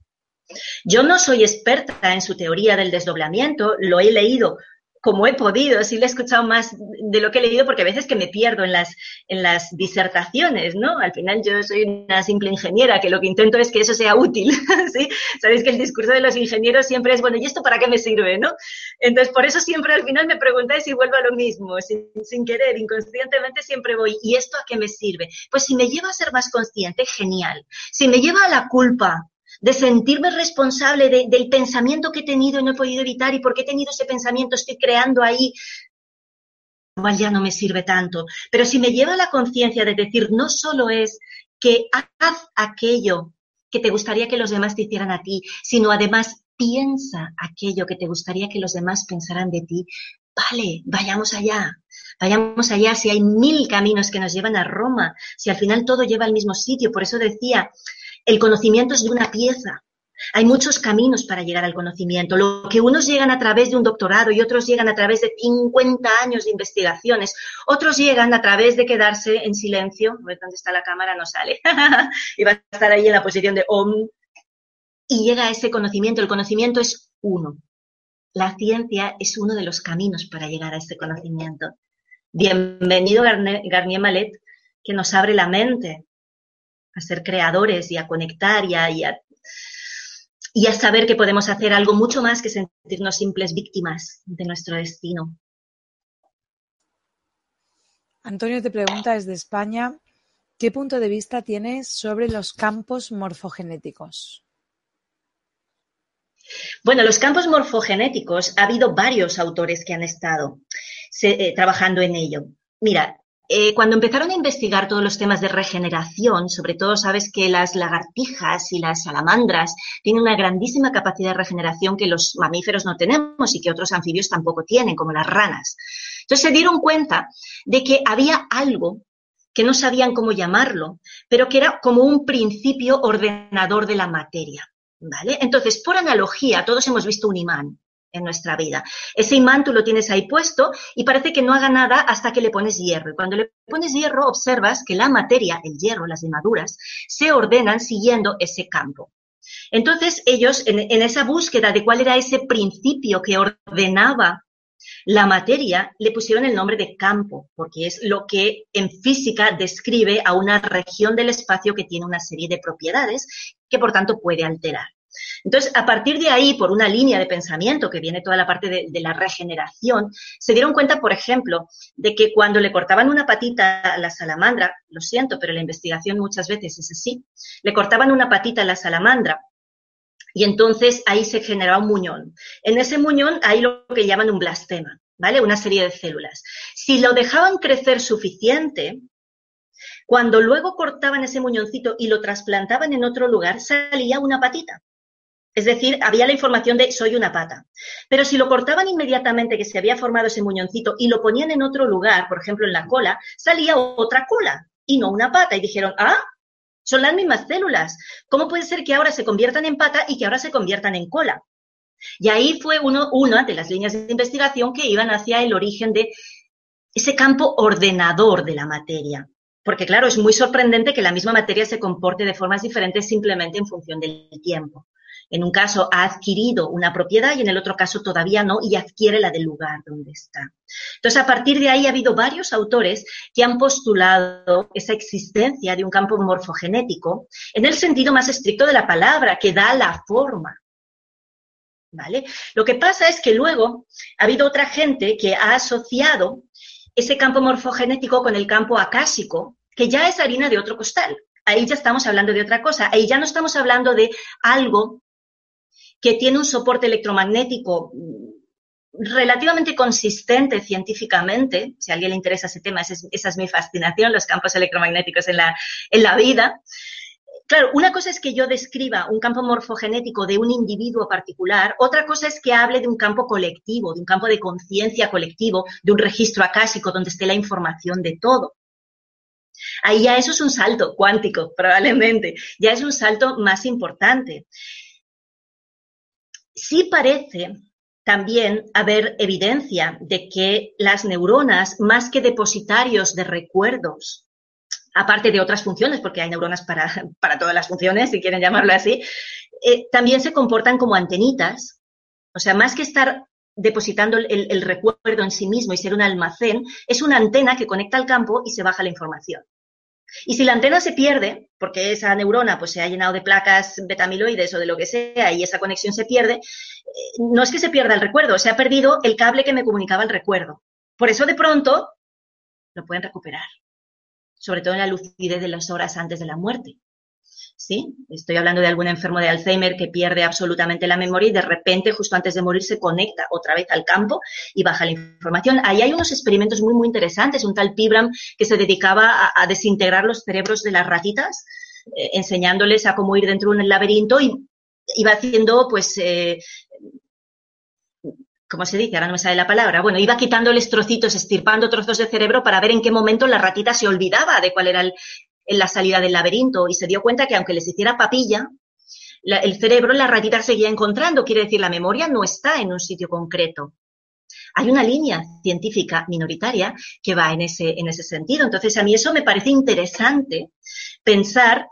Yo no soy experta en su teoría del desdoblamiento, lo he leído como he podido, sí le he escuchado más de lo que he leído porque a veces que me pierdo en las, en las disertaciones, ¿no? Al final yo soy una simple ingeniera que lo que intento es que eso sea útil, ¿sí? Sabéis que el discurso de los ingenieros siempre es, bueno, ¿y esto para qué me sirve, no? Entonces, por eso siempre al final me preguntáis si vuelvo a lo mismo, sin, sin querer, inconscientemente siempre voy, ¿y esto a qué me sirve? Pues si me lleva a ser más consciente, genial. Si me lleva a la culpa, de sentirme responsable de, del pensamiento que he tenido y no he podido evitar y porque he tenido ese pensamiento, estoy creando ahí, igual ya no me sirve tanto. Pero si me lleva a la conciencia de decir, no solo es que haz aquello que te gustaría que los demás te hicieran a ti, sino además piensa aquello que te gustaría que los demás pensaran de ti. Vale, vayamos allá, vayamos allá, si hay mil caminos que nos llevan a Roma, si al final todo lleva al mismo sitio. Por eso decía, el conocimiento es de una pieza. Hay muchos caminos para llegar al conocimiento. Lo que unos llegan a través de un doctorado y otros llegan a través de 50 años de investigaciones. Otros llegan a través de quedarse en silencio. A ver dónde está la cámara, no sale. y va a estar ahí en la posición de OM. Y llega a ese conocimiento. El conocimiento es uno. La ciencia es uno de los caminos para llegar a ese conocimiento. Bienvenido Garnier Malet, que nos abre la mente a ser creadores y a conectar y a, y a, y a saber que podemos hacer algo mucho más que sentirnos simples víctimas de nuestro destino. Antonio te pregunta desde España, ¿qué punto de vista tienes sobre los campos morfogenéticos? Bueno, los campos morfogenéticos, ha habido varios autores que han estado se, eh, trabajando en ello. Mira, eh, cuando empezaron a investigar todos los temas de regeneración, sobre todo sabes que las lagartijas y las salamandras tienen una grandísima capacidad de regeneración que los mamíferos no tenemos y que otros anfibios tampoco tienen, como las ranas. Entonces se dieron cuenta de que había algo que no sabían cómo llamarlo, pero que era como un principio ordenador de la materia. ¿Vale? Entonces, por analogía, todos hemos visto un imán en nuestra vida. Ese imán tú lo tienes ahí puesto y parece que no haga nada hasta que le pones hierro. Y cuando le pones hierro observas que la materia, el hierro, las limaduras, se ordenan siguiendo ese campo. Entonces ellos, en, en esa búsqueda de cuál era ese principio que ordenaba la materia, le pusieron el nombre de campo, porque es lo que en física describe a una región del espacio que tiene una serie de propiedades que por tanto puede alterar. Entonces, a partir de ahí, por una línea de pensamiento que viene toda la parte de, la regeneración, se dieron cuenta, por ejemplo, de que cuando le cortaban una patita a la salamandra, lo siento, pero la investigación muchas veces es así, le cortaban una patita a la salamandra Y entonces ahí se generaba un muñón. En ese muñón hay lo que llaman un blastema, ¿vale? Una serie de células. Si lo dejaban crecer suficiente, cuando luego cortaban ese muñoncito y lo trasplantaban en otro lugar, salía una patita. Es decir, había la información de soy una pata. Pero si lo cortaban inmediatamente que se había formado ese muñoncito y lo ponían en otro lugar, por ejemplo en la cola, salía otra cola y no una pata. Y dijeron, ah, son las mismas células. ¿Cómo puede ser que ahora se conviertan en pata y que ahora se conviertan en cola? Y ahí fue uno, una de las líneas de investigación que iban hacia el origen de ese campo ordenador de la materia. Porque claro, es muy sorprendente que la misma materia se comporte de formas diferentes simplemente en función del tiempo. En un caso ha adquirido una propiedad y en el otro caso todavía no y adquiere la del lugar donde está. Entonces, a partir de ahí ha habido varios autores que han postulado esa existencia de un campo morfogenético en el sentido más estricto de la palabra, que da la forma. ¿Vale? Lo que pasa es que luego ha habido otra gente que ha asociado ese campo morfogenético con el campo acásico, que ya es harina de otro costal. Ahí ya estamos hablando de otra cosa. Ahí ya no estamos hablando de algo que tiene un soporte electromagnético relativamente consistente científicamente, si a alguien le interesa ese tema, esa es, mi fascinación, los campos electromagnéticos en la, en la vida. Claro, una cosa es que yo describa un campo morfogenético de un individuo particular, otra cosa es que hable de un campo colectivo, de un campo de conciencia colectivo, de un registro acásico donde esté la información de todo. Ahí ya eso es un salto cuántico, probablemente, ya es un salto más importante. Sí parece también haber evidencia de que las neuronas, más que depositarios de recuerdos, aparte de otras funciones, porque hay neuronas para, todas las funciones, si quieren llamarlo así, eh, también se comportan como antenitas. O sea, más que estar depositando el, recuerdo en sí mismo y ser un almacén, es una antena que conecta al campo y se baja la información. Y si la antena se pierde, porque esa neurona pues, se ha llenado de placas betamiloides o de lo que sea y esa conexión se pierde, eh, no es que se pierda el recuerdo, se ha perdido el cable que me comunicaba el recuerdo. Por eso de pronto lo pueden recuperar, sobre todo en la lucidez de las horas antes de la muerte. ¿Sí? Estoy hablando de algún enfermo de Alzheimer que pierde absolutamente la memoria y de repente, justo antes de morir, se conecta otra vez al campo y baja la información. Ahí hay unos experimentos muy, muy interesantes. Un tal Pibram que se dedicaba a, desintegrar los cerebros de las ratitas, eh, enseñándoles a cómo ir dentro de un laberinto y iba haciendo, pues, eh, ¿cómo se dice? Ahora no me sale la palabra. Bueno, iba quitándoles trocitos, estirpando trozos de cerebro para ver en qué momento la ratita se olvidaba de cuál era el, en la salida del laberinto y se dio cuenta que aunque les hiciera papilla, el cerebro, la ratita seguía encontrando, quiere decir, la memoria no está en un sitio concreto. Hay una línea científica minoritaria que va en ese, en ese sentido. Entonces, a mí eso me parece interesante pensar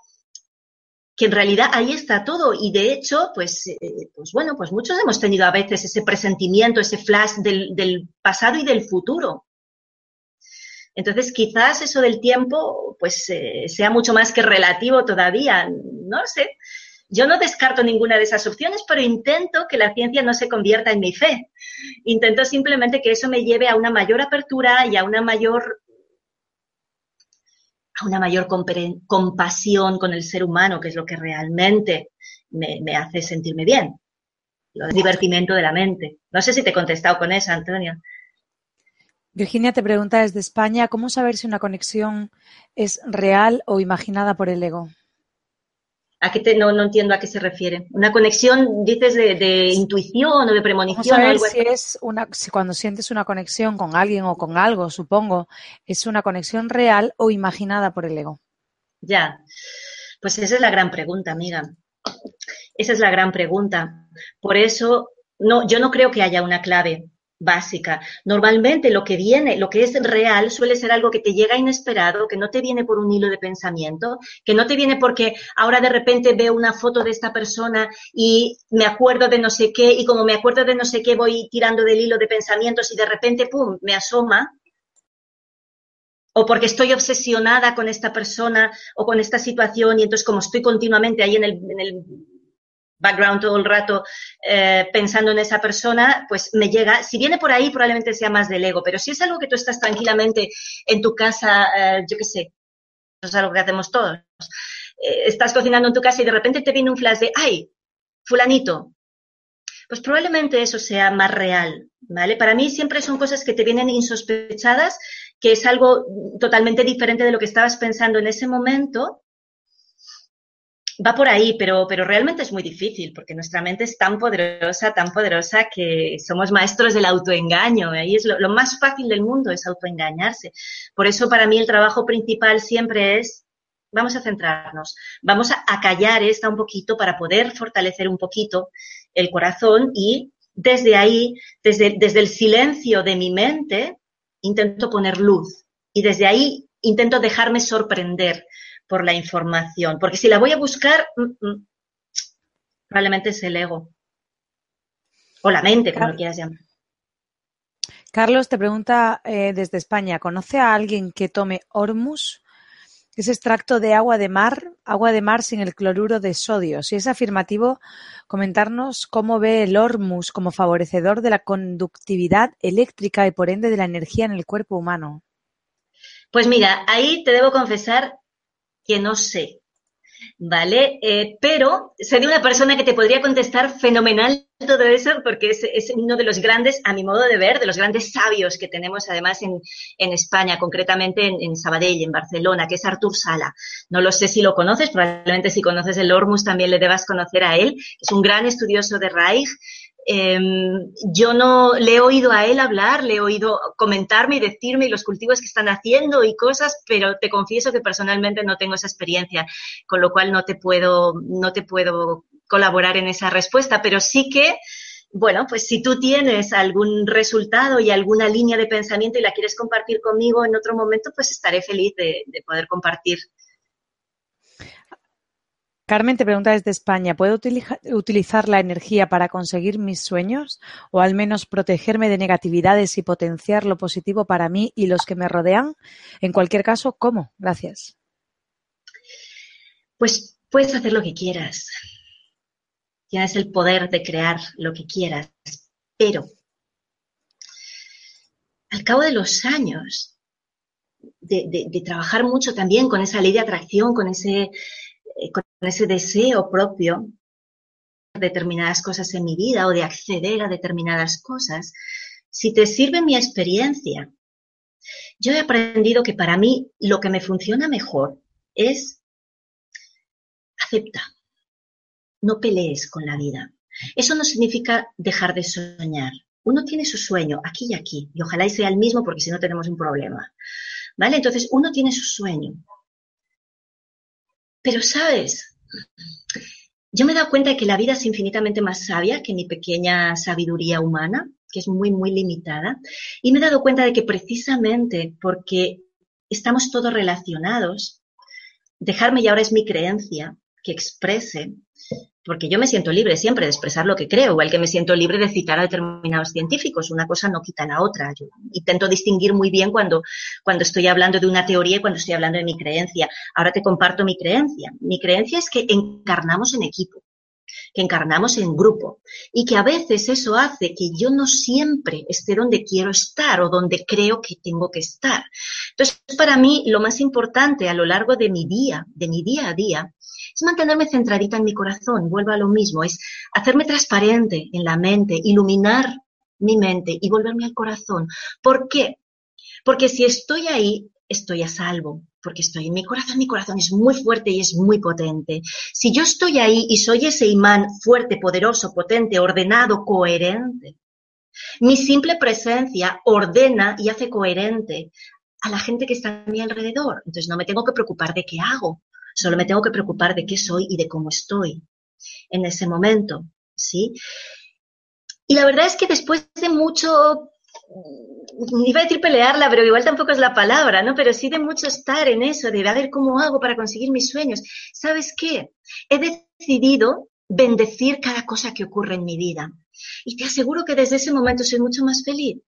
que en realidad ahí está todo y de hecho, pues, eh, pues bueno, pues muchos hemos tenido a veces ese presentimiento, ese flash del, del pasado y del futuro. Entonces, quizás eso del tiempo, pues, eh, sea mucho más que relativo todavía. No sé. Yo no descarto ninguna de esas opciones, pero intento que la ciencia no se convierta en mi fe. Intento simplemente que eso me lleve a una mayor apertura y a una mayor a una mayor compasión con el ser humano, que es lo que realmente me, hace sentirme bien. El divertimento de la mente. No sé si te he contestado con eso, Antonio. Virginia te pregunta desde España, ¿cómo saber si una conexión es real o imaginada por el ego? ¿A qué no, entiendo a qué se refiere. ¿Una conexión, dices, de, intuición o de premonición? Vamos a si es una, si cuando sientes una conexión con alguien o con algo, supongo, es una conexión real o imaginada por el ego. Ya, pues esa es la gran pregunta, amiga. Esa es la gran pregunta. Por eso, no, yo no creo que haya una clave básica. Normalmente lo que viene, lo que es real, suele ser algo que te llega inesperado, que no te viene por un hilo de pensamiento, que no te viene porque ahora de repente veo una foto de esta persona y me acuerdo de no sé qué, y como me acuerdo de no sé qué, voy tirando del hilo de pensamientos y de repente, ¡pum!, me asoma. O porque estoy obsesionada con esta persona o con esta situación y entonces como estoy continuamente ahí en el, en el background todo el rato eh, pensando en esa persona, pues me llega, si viene por ahí probablemente sea más del ego, pero si es algo que tú estás tranquilamente en tu casa, eh, yo qué sé, eso es algo que hacemos todos, eh, estás cocinando en tu casa y de repente te viene un flash de, ay, fulanito, pues probablemente eso sea más real, ¿vale? Para mí siempre son cosas que te vienen insospechadas, que es algo totalmente diferente de lo que estabas pensando en ese momento. Va por ahí, pero, pero realmente es muy difícil, porque nuestra mente es tan poderosa, tan poderosa que somos maestros del autoengaño. Ahí es lo, más fácil del mundo, es autoengañarse. Por eso para mí el trabajo principal siempre es vamos a centrarnos, vamos a, callar esta un poquito para poder fortalecer un poquito el corazón y desde ahí, desde, desde el silencio de mi mente, intento poner luz y desde ahí intento dejarme sorprender por la información, porque si la voy a buscar, mm, mm, probablemente es el ego o la mente, como lo quieras llamar. Carlos te pregunta eh, desde España, ¿conoce a alguien que tome Hormus? Es extracto de agua de mar, agua de mar sin el cloruro de sodio. Si es afirmativo, comentarnos cómo ve el Hormus como favorecedor de la conductividad eléctrica y por ende de la energía en el cuerpo humano. Pues mira, ahí te debo confesar que no sé. ¿vale? Eh, pero soy una persona que te podría contestar fenomenal todo eso porque es, uno de los grandes, a mi modo de ver, de los grandes sabios que tenemos además en, España, concretamente en, en, Sabadell, en Barcelona, que es Artur Sala. No lo sé si lo conoces, probablemente si conoces el Ormus también le debas conocer a él. Es un gran estudioso de Reich Em, yo no le he oído a él hablar, le he oído comentarme y decirme los cultivos que están haciendo y cosas, pero te confieso que personalmente no tengo esa experiencia, con lo cual no te puedo, no te puedo colaborar en esa respuesta, pero sí que bueno, pues si tú tienes algún resultado y alguna línea de pensamiento y la quieres compartir conmigo en otro momento, pues estaré feliz de poder compartir Carmen te pregunta desde España, ¿puedo utilizar la energía para conseguir mis sueños o al menos protegerme de negatividades y potenciar lo positivo para mí y los que me rodean? En cualquier caso, ¿cómo? Gracias. Pues puedes hacer lo que quieras. Tienes el poder de crear lo que quieras, pero al cabo de los años, de, trabajar mucho también con esa ley de atracción, con ese eh, ese deseo propio de determinadas cosas en mi vida o de acceder a determinadas cosas, si te sirve mi experiencia, yo he aprendido que para mí lo que me funciona mejor es acepta, no pelees con la vida. Eso no significa dejar de soñar. Uno tiene su sueño aquí y aquí, y ojalá sea el mismo porque si no tenemos un problema. ¿Vale? Entonces, uno tiene su sueño, pero sabes, yo me he dado cuenta de que la vida es infinitamente más sabia que mi pequeña sabiduría humana, que es muy, muy limitada. Y me he dado cuenta de que precisamente porque estamos todos relacionados, dejarme y ahora es mi creencia que exprese porque yo me siento libre siempre de expresar lo que creo, igual que me siento libre de citar a determinados científicos. Una cosa no quita la otra. Yo intento distinguir muy bien cuando, cuando estoy hablando de una teoría y cuando estoy hablando de mi creencia. Ahora te comparto mi creencia. Mi creencia es que encarnamos en equipo que encarnamos en grupo y que a veces eso hace que yo no siempre esté donde quiero estar o donde creo que tengo que estar. Entonces, para mí lo más importante a lo largo de mi día, de mi día a día, es mantenerme centradita en mi corazón, vuelvo a lo mismo, es hacerme transparente en la mente, iluminar mi mente y volverme al corazón. ¿Por qué? Porque si estoy ahí, estoy a salvo, porque estoy en mi corazón, mi corazón es muy fuerte y es muy potente. Si yo estoy ahí y soy ese imán fuerte, poderoso, potente, ordenado, coherente, mi simple presencia ordena y hace coherente a la gente que está a mi alrededor. Entonces no me tengo que preocupar de qué hago, Solo me tengo que preocupar de qué soy y de cómo estoy en ese momento, ¿sí? Y la verdad es que después de mucho, iba a decir pelearla, pero igual tampoco es la palabra, ¿no? Pero sí de mucho estar en eso, de a ver cómo hago para conseguir mis sueños. ¿Sabes qué? He decidido bendecir cada cosa que ocurre en mi vida. Y te aseguro que desde ese momento soy mucho más feliz.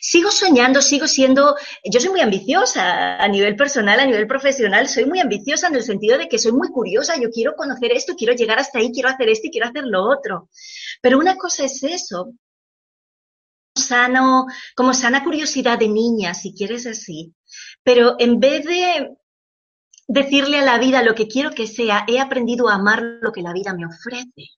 Sigo soñando, sigo siendo, yo soy muy ambiciosa a nivel personal, a nivel profesional, soy muy ambiciosa en el sentido de que soy muy curiosa, yo quiero conocer esto, quiero llegar hasta ahí, quiero hacer esto y quiero hacer lo otro. Pero una cosa es eso, sano, como sana curiosidad de niña, si quieres así. Pero en vez de decirle a la vida lo que quiero que sea, he aprendido a amar lo que la vida me ofrece.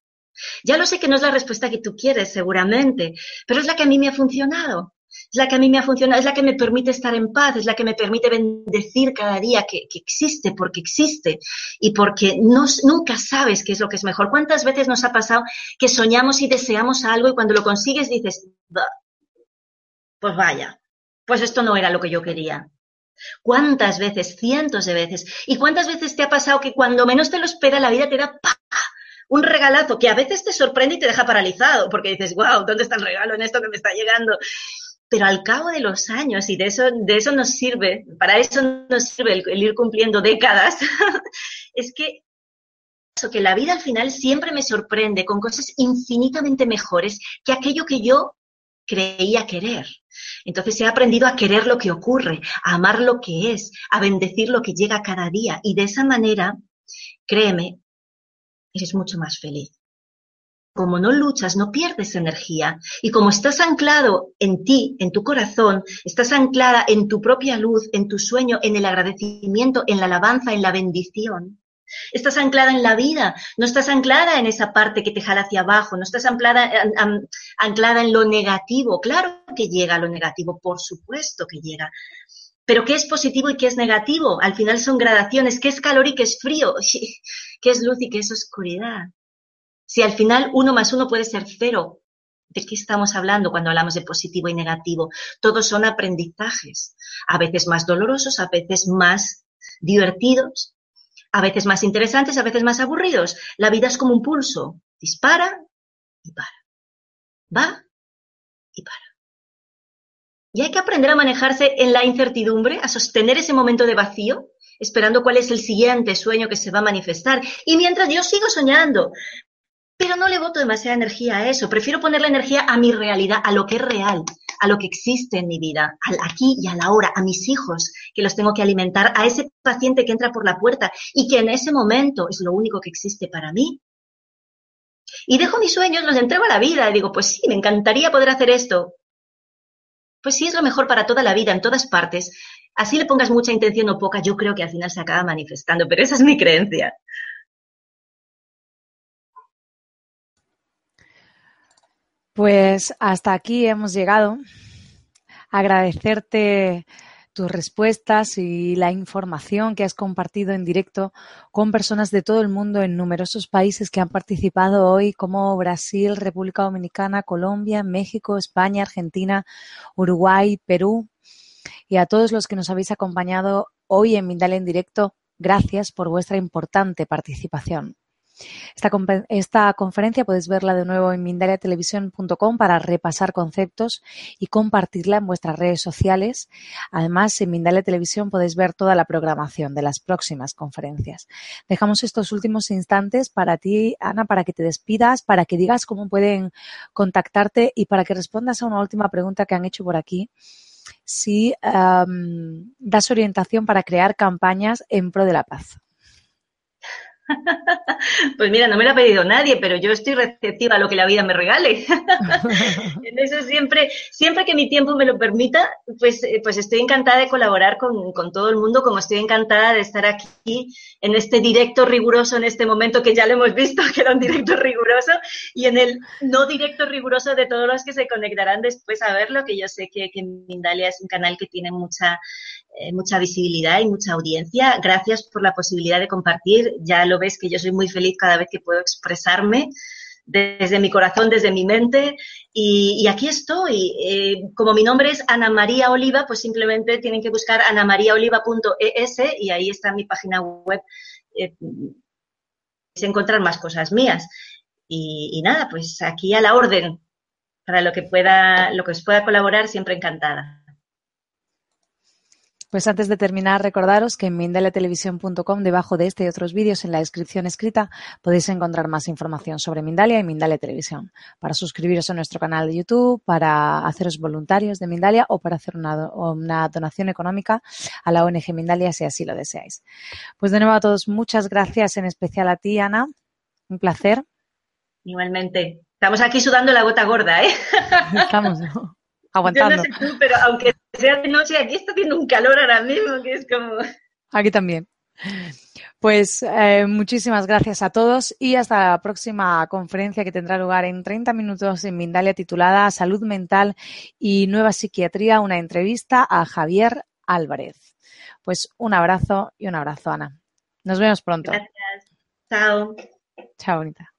Ya lo sé que no es la respuesta que tú quieres, seguramente, pero es la que a mí me ha funcionado. Es la que a mí me ha funcionado, es la que me permite estar en paz, es la que me permite bendecir cada día que, existe, porque existe y porque no, nunca sabes qué es lo que es mejor. ¿Cuántas veces nos ha pasado que soñamos y deseamos algo y cuando lo consigues dices, pues vaya, pues esto no era lo que yo quería? ¿Cuántas veces? Cientos de veces. ¿Y cuántas veces te ha pasado que cuando menos te lo espera la vida te da un regalazo que a veces te sorprende y te deja paralizado porque dices, wow, ¿dónde está el regalo en esto que me está llegando? Pero al cabo de los años, y de eso, de eso nos sirve, para eso nos sirve el, ir cumpliendo décadas, es que que la vida al final siempre me sorprende con cosas infinitamente mejores que aquello que yo creía querer. Entonces he aprendido a querer lo que ocurre, a amar lo que es, a bendecir lo que llega cada día. Y de esa manera, créeme, eres mucho más feliz. Como no luchas, no pierdes energía. Y como estás anclado en ti, en tu corazón, estás anclada en tu propia luz, en tu sueño, en el agradecimiento, en la alabanza, en la bendición, Estás anclada en la vida, no estás anclada en esa parte que te jala hacia abajo, no estás anclada, anclada en lo negativo. Claro que llega lo negativo, por supuesto que llega. Pero ¿qué es positivo y qué es negativo? Al final son gradaciones. ¿Qué es calor y qué es frío? ¿Qué es luz y qué es oscuridad? Si al final uno más uno puede ser cero, ¿de qué estamos hablando cuando hablamos de positivo y negativo? Todos son aprendizajes, a veces más dolorosos, a veces más divertidos, a veces más interesantes, a veces más aburridos. La vida es como un pulso, dispara y para, va y para. Y hay que aprender a manejarse en la incertidumbre, a sostener ese momento de vacío, esperando cuál es el siguiente sueño que se va a manifestar. Y mientras yo sigo soñando, pero no le voto demasiada energía a eso, prefiero poner la energía a mi realidad, a lo que es real, a lo que existe en mi vida, al aquí y a la hora, a mis hijos que los tengo que alimentar, a ese paciente que entra por la puerta y que en ese momento es lo único que existe para mí. Y dejo mis sueños, los entrego a la vida y digo, pues sí, me encantaría poder hacer esto. Pues sí, es lo mejor para toda la vida, en todas partes. Así le pongas mucha intención o poca, yo creo que al final se acaba manifestando, pero esa es mi creencia. Pues hasta aquí hemos llegado. Agradecerte tus respuestas y la información que has compartido en directo con personas de todo el mundo en numerosos países que han participado hoy, como Brasil, República Dominicana, Colombia, México, España, Argentina, Uruguay, Perú. Y a todos los que nos habéis acompañado hoy en Mindal en directo, gracias por vuestra importante participación. Esta, conferencia puedes verla de nuevo en mindaliatelevisión.com para repasar conceptos y compartirla en vuestras redes sociales. Además, en Mindalia Televisión podéis ver toda la programación de las próximas conferencias. Dejamos estos últimos instantes para ti, Ana, para que te despidas, para que digas cómo pueden contactarte y para que respondas a una última pregunta que han hecho por aquí si das orientación para crear campañas en pro de la paz. Pues mira, no me lo ha pedido nadie, pero yo estoy receptiva a lo que la vida me regale. en eso siempre, siempre que mi tiempo me lo permita, pues, eh, pues estoy encantada de colaborar con, con, todo el mundo, como estoy encantada de estar aquí en este directo riguroso en este momento que ya lo hemos visto que era un directo riguroso y en el no directo riguroso de todos los que se conectarán después a verlo, que yo sé que, que Mindalia es un canal que tiene mucha eh, mucha visibilidad y mucha audiencia. Gracias por la posibilidad de compartir. Ya lo ves que yo soy muy feliz cada vez que puedo expresarme desde mi corazón, desde mi mente. Y, aquí estoy. Eh, como mi nombre es Ana María Oliva, pues simplemente tienen que buscar anamariaoliva.es y ahí está mi página web. Eh, encontrar más cosas mías. Y, y, nada, pues aquí a la orden. Para lo que pueda, lo que os pueda colaborar, siempre encantada. Pues antes de terminar, recordaros que en mindaliatelevisión.com, debajo de este y otros vídeos, en la descripción escrita, podéis encontrar más información sobre Mindalia y Mindalia Televisión. Para suscribiros a nuestro canal de YouTube, para haceros voluntarios de Mindalia o para hacer una, una donación económica a la ONG Mindalia si así lo deseáis. Pues de nuevo a todos, muchas gracias, en especial a ti, Ana. Un placer. Igualmente. Estamos aquí sudando la gota gorda, ¿eh? Estamos, ¿no? aguantando. Yo no sé tú, pero aunque sea de noche, aquí está haciendo un calor ahora mismo que es como... Aquí también. Pues eh, muchísimas gracias a todos y hasta la próxima conferencia que tendrá lugar en 30 minutos en Mindalia titulada Salud Mental y Nueva Psiquiatría, una entrevista a Javier Álvarez. Pues un abrazo y un abrazo, Ana. Nos vemos pronto. Gracias. Chao. Chao, bonita.